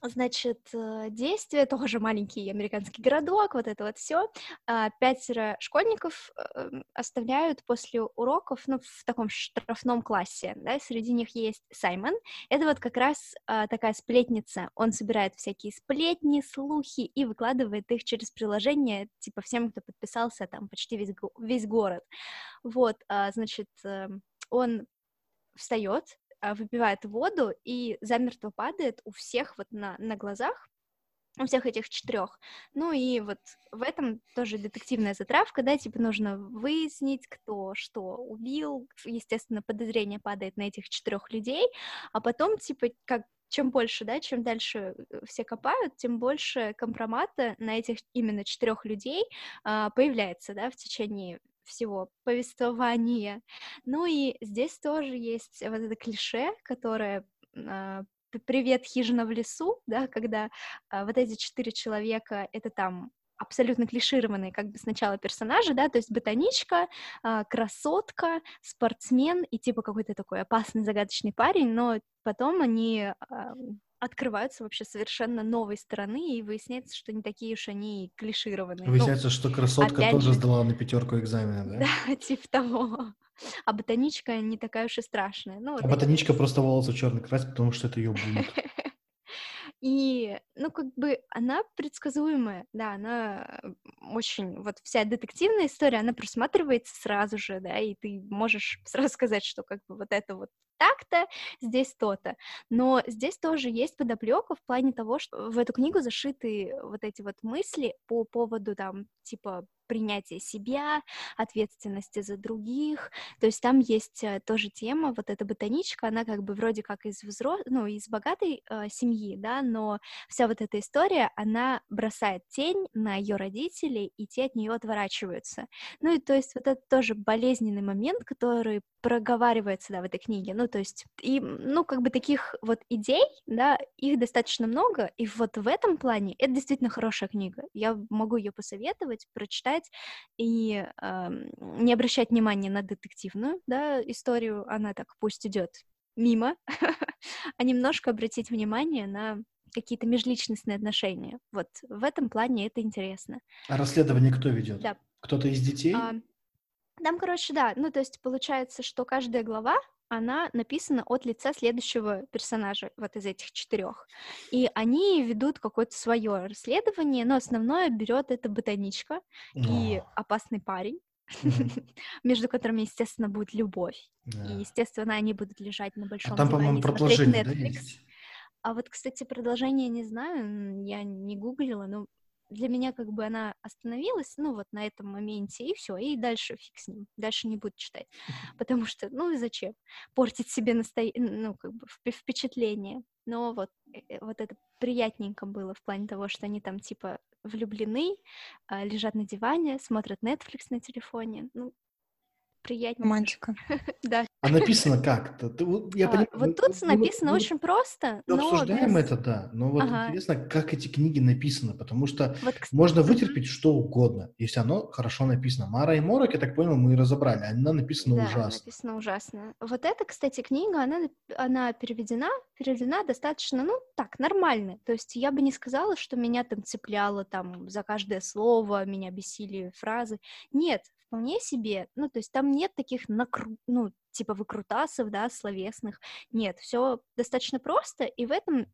Значит, э, действие, тоже маленький американский городок, вот это вот все. А, пятеро школьников э, оставляют после уроков, ну, в таком штрафном классе, да, среди них есть Саймон. Это вот как раз а, такая сплетница. Он собирает всякие сплетни, слухи и выкладывает их через приложение, типа всем, кто подписался, там почти весь, весь город. Вот, а, значит, эм, он встает, выпивает воду и замертво падает у всех вот на, на глазах, у всех этих четырех. Ну и вот в этом тоже детективная затравка, да, типа нужно выяснить, кто что убил. Естественно, подозрение падает на этих четырех людей, а потом, типа, как чем больше, да, чем дальше э, все копают, тем больше компромата на этих именно четырех людей а, появляется, да, в течение всего повествования. Ну и здесь тоже есть вот это клише, которое э, «Привет, хижина в лесу», да, когда э, вот эти четыре человека — это там абсолютно клишированные как бы сначала персонажи, да, то есть ботаничка, э, красотка, спортсмен и типа какой-то такой опасный загадочный парень, но потом они открываются вообще совершенно новой стороны, и выясняется, что не такие уж они клишированные. Ну, выясняется, ну, что красотка тоже же... сдала на пятерку экзамена, да? Да, типа того. А ботаничка не такая уж и страшная. Ну, вот а ботаничка просто волосы черный красит, потому что это ее бунт. И, ну, как бы она предсказуемая, да, она очень, вот вся детективная история, она просматривается сразу же, да, и ты можешь сразу сказать, что как бы вот это вот так-то, здесь то-то. Но здесь тоже есть подоплека в плане того, что в эту книгу зашиты вот эти вот мысли по поводу там типа принятия себя, ответственности за других. То есть там есть э, тоже тема, вот эта ботаничка, она как бы вроде как из взрос... ну, из богатой э, семьи, да, но вся вот эта история, она бросает тень на ее родителей, и те от нее отворачиваются. Ну и то есть вот это тоже болезненный момент, который проговаривается, да, в этой книге. Ну, то есть, и, ну, как бы таких вот идей, да, их достаточно много, и вот в этом плане это действительно хорошая книга. Я могу ее посоветовать, прочитать и э, не обращать внимания на детективную, да, историю, она так пусть идет мимо, а немножко обратить внимание на какие-то межличностные отношения. Вот в этом плане это интересно. А расследование кто ведет? Да. Кто-то из детей? А, там, короче, да, ну, то есть получается, что каждая глава, она написана от лица следующего персонажа, вот из этих четырех. И они ведут какое-то свое расследование, но основное берет это ботаничка и опасный парень. между которыми, естественно, будет любовь. И, естественно, они будут лежать на большом а там, по-моему, продолжение, да, есть? А вот, кстати, продолжение не знаю, я не гуглила, но для меня как бы она остановилась, ну, вот на этом моменте, и все, и дальше фиг с ним, дальше не буду читать, потому что, ну, и зачем портить себе насто... ну, как бы впечатление, но вот, э, вот это приятненько было в плане того, что они там, типа, влюблены, а, лежат на диване, смотрят Netflix на телефоне, ну, приятнее. Романтика. да. А написано как-то? Я а, понимаю, вот тут мы, написано мы, очень просто. Мы но обсуждаем без... это, да. Но вот ага. интересно, как эти книги написаны, потому что вот, кстати, можно вытерпеть что угодно, если оно хорошо написано. Мара и Морок, я так понял, мы и разобрали. Она написана да, ужасно. написана ужасно. Вот эта, кстати, книга, она, она переведена, переведена достаточно, ну, так, нормально. То есть я бы не сказала, что меня там цепляло там за каждое слово, меня бесили фразы. Нет, вполне себе, ну, то есть там нет таких накру... ну, типа выкрутасов, да, словесных, нет, все достаточно просто, и в этом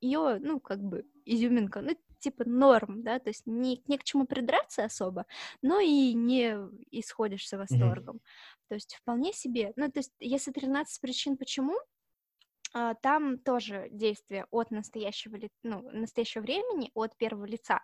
ее, ну, как бы изюминка, ну, типа норм, да, то есть не, не к чему придраться особо, но и не исходишься восторгом. Mm-hmm. То есть вполне себе, ну, то есть если 13 причин почему, а, там тоже действие от настоящего, ну, настоящего времени, от первого лица.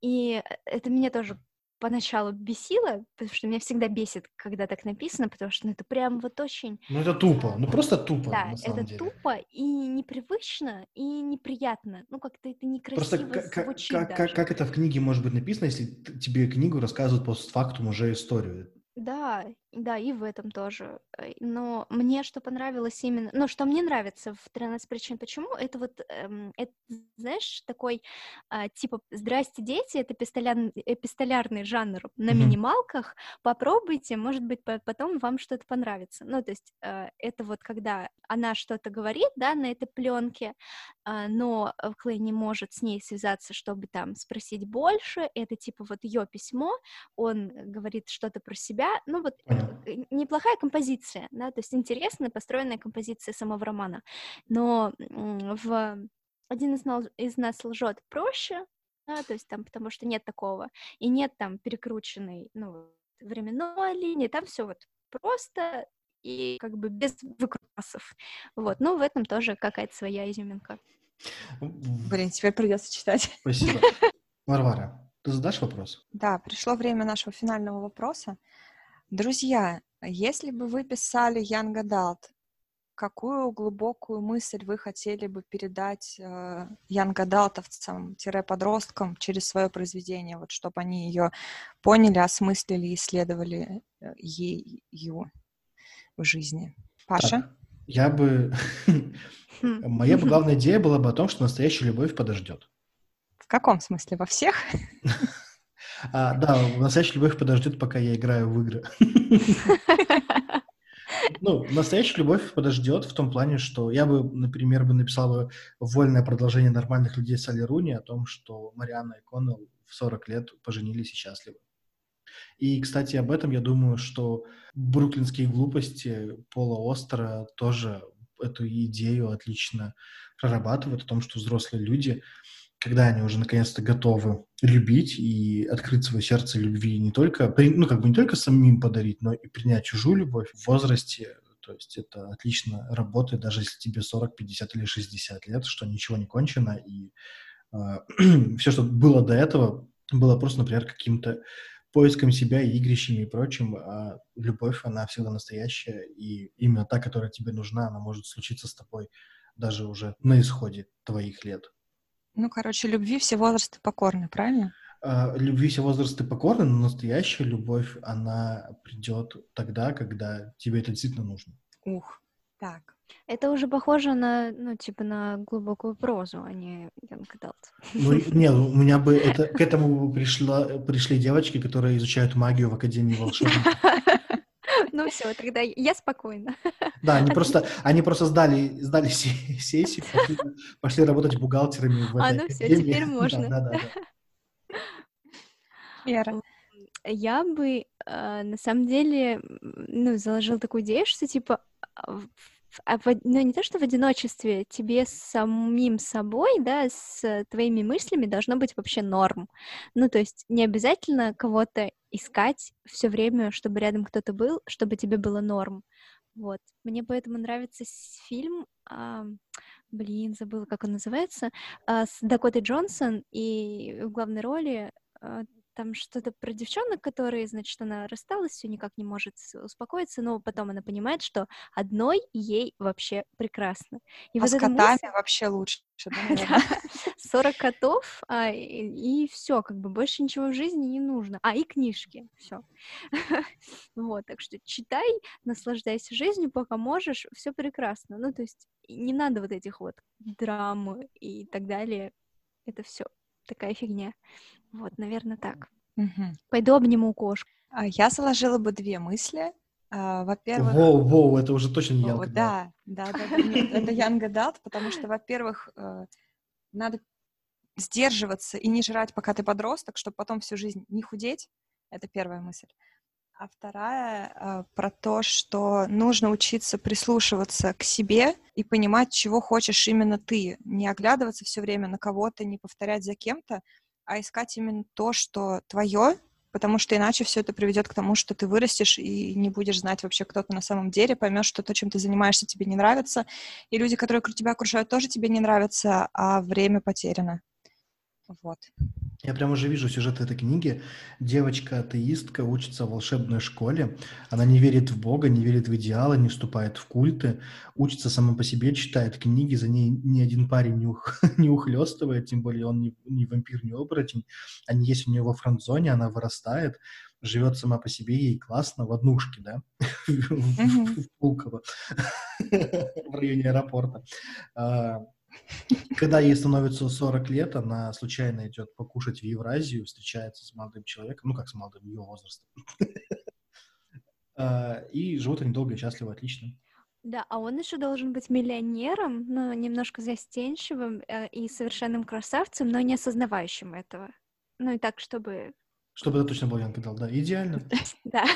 И э, это меня тоже поначалу бесило, потому что меня всегда бесит, когда так написано, потому что ну, это прям вот очень... Ну это тупо, ну просто тупо, Да, это деле. тупо и непривычно, и неприятно. Ну как-то это некрасиво Просто звучит как, как, как это в книге может быть написано, если тебе книгу рассказывают постфактум уже историю? Да, да, и в этом тоже. Э, но мне что понравилось именно, ну, что мне нравится в «13 причин почему», это вот, эм, это, знаешь, такой, а, типа, «Здрасте, дети», это эпистоляр, эпистолярный жанр на минималках, попробуйте, может быть, по- потом вам что-то понравится. Ну, то есть э, это вот когда она что-то говорит, да, на этой пленке, а, но э, Клей не может с ней связаться, чтобы там спросить больше, это типа вот ее письмо, он говорит что-то про себя, ну вот Понял. э, неплохая композиция, да, то есть интересная построенная композиция самого романа, но в один из, нал- из нас лжет проще, да, то есть там, потому что нет такого, и нет там перекрученной, ну, временной линии, там все вот просто и как бы без выкрутасов, вот, но в этом тоже какая-то своя изюминка. Блин, теперь придется читать. Спасибо. Варвара, ты задашь вопрос? Да, пришло время нашего финального вопроса. Друзья, если бы вы писали Young Adult, какую глубокую мысль вы хотели бы передать э, Young Adultовцам-подросткам через свое произведение, вот чтобы они ее поняли, осмыслили, исследовали э, ее в жизни? Паша? Так, я бы... Хм. Моя бы главная идея была бы о том, что настоящая любовь подождет. В каком смысле? Во всех? А, да, настоящая любовь подождет, пока я играю в игры. Ну, настоящая любовь подождет в том плане, что я бы, например, бы написал бы вольное продолжение нормальных людей Салли Руни о том, что Марианна и Коннелл в 40 лет поженились и счастливы. И, кстати, об этом я думаю, что бруклинские глупости Пола Остера тоже эту идею отлично прорабатывают, о том, что взрослые люди, когда они уже наконец-то готовы любить и открыть свое сердце любви не только, ну, как бы не только самим подарить, но и принять чужую любовь в возрасте, то есть это отлично работает, даже если тебе 40, 50 или 60 лет, что ничего не кончено, и все, что было до этого, было просто, например, каким-то поиском себя игрищами и прочим, а любовь, она всегда настоящая, и именно та, которая тебе нужна, она может случиться с тобой даже уже на исходе твоих лет. Ну, короче, любви все возрасты покорны, правильно? А, любви все возрасты покорны, но настоящая любовь, она придет тогда, когда тебе это действительно нужно. Ух, так. Это уже похоже на, ну, типа, на глубокую прозу, а не young adult. Ну, нет, у меня бы это, к этому пришла, пришли девочки, которые изучают магию в Академии волшебников. Ну все, тогда я спокойна. Да, они просто, они просто сдали, сдали се- сессию, пошли, пошли работать бухгалтерами в А, ну академии. теперь можно. Да, да, да. Вера. Я бы, э, на самом деле, ну, заложила такую идею, что, типа, а, в- а ну, не то, что в одиночестве, тебе с самим собой, да, с твоими мыслями должно быть вообще норм. Ну, то есть не обязательно кого-то искать все время, чтобы рядом кто-то был, чтобы тебе было норм. Вот. Мне поэтому нравится фильм, а, блин, забыла, как он называется, а, с Дакотой Джонсон, и в главной роли а, там что-то про девчонок, которые, значит, она рассталась, все никак не может успокоиться, но потом она понимает, что одной ей вообще прекрасно. И А вот с котами мысль- вообще лучше, да, Да, наверное? 40 котов, а, и, все, как бы больше ничего в жизни не нужно. А, и книжки, все. Вот, так что читай, наслаждайся жизнью, пока можешь, все прекрасно. Ну, то есть и не надо вот этих вот драм и так далее. Это все такая фигня. Вот, наверное, так. Мгм. Пойду обниму кошку. А Я заложила бы две мысли. А, Во-первых, Воу, воу, это уже точно не Янка. да, да, да, это young adult, потому что, во-первых, э, надо сдерживаться и не жрать, пока ты подросток, чтобы потом всю жизнь не худеть. Это первая мысль. А вторая э, про то, что нужно учиться прислушиваться к себе и понимать, чего хочешь именно ты. Не оглядываться все время на кого-то, не повторять за кем-то, а искать именно то, что твое, потому что иначе все это приведет к тому, что ты вырастешь и не будешь знать вообще, кто ты на самом деле, поймешь, что то, чем ты занимаешься, тебе не нравится, и люди, которые тебя окружают, тоже тебе не нравятся, а время потеряно. Вот. Я прямо уже вижу сюжет этой книги. Девочка-атеистка учится в волшебной школе. Она не верит в Бога, не верит в идеалы, не вступает в культы, учится сама по себе, читает книги, за ней ни один парень не, ух, не ухлестывает, тем более он не, не вампир, не оборотень. Они есть у нее во фронт-зоне, она вырастает, живет сама по себе, ей классно, в однушке, да, в Пулково, в районе аэропорта. Когда ей становится 40 лет, она случайно идет покушать в Евразию, встречается с молодым человеком, ну как с молодым, ее возраста. И живут они долго и счастливо, отлично. Да, а он еще должен быть миллионером, но немножко застенчивым э, и совершенным красавцем, но не осознавающим этого. Ну и так, чтобы... Чтобы это точно был Янка дал, да, идеально. Да.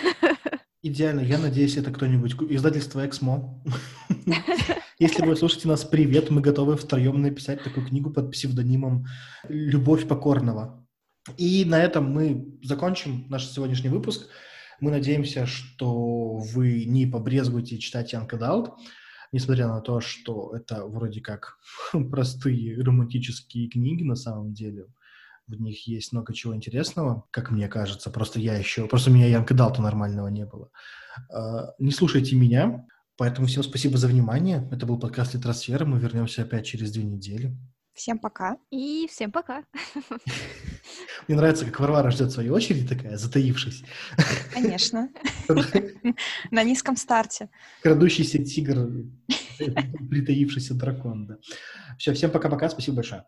Идеально. Я надеюсь, это кто-нибудь... Издательство «Эксмо». Если вы слушаете нас, привет, мы готовы втроем написать такую книгу под псевдонимом «Любовь покорного». И на этом мы закончим наш сегодняшний выпуск. Мы надеемся, что вы не побрезгуете читать Янка Далт, несмотря на то, что это вроде как простые романтические книги на самом деле. В них есть много чего интересного, как мне кажется. Просто я еще... Просто у меня Янка Далта нормального не было. А, не слушайте меня. Поэтому всем спасибо за внимание. Это был подкаст Литросфера. Мы вернемся опять через две недели. Всем пока. И всем пока. Мне нравится, как Варвара ждет своей очереди такая, затаившись. Конечно. На низком старте. Крадущийся тигр, притаившийся дракон, да. Все, всем пока-пока, спасибо большое.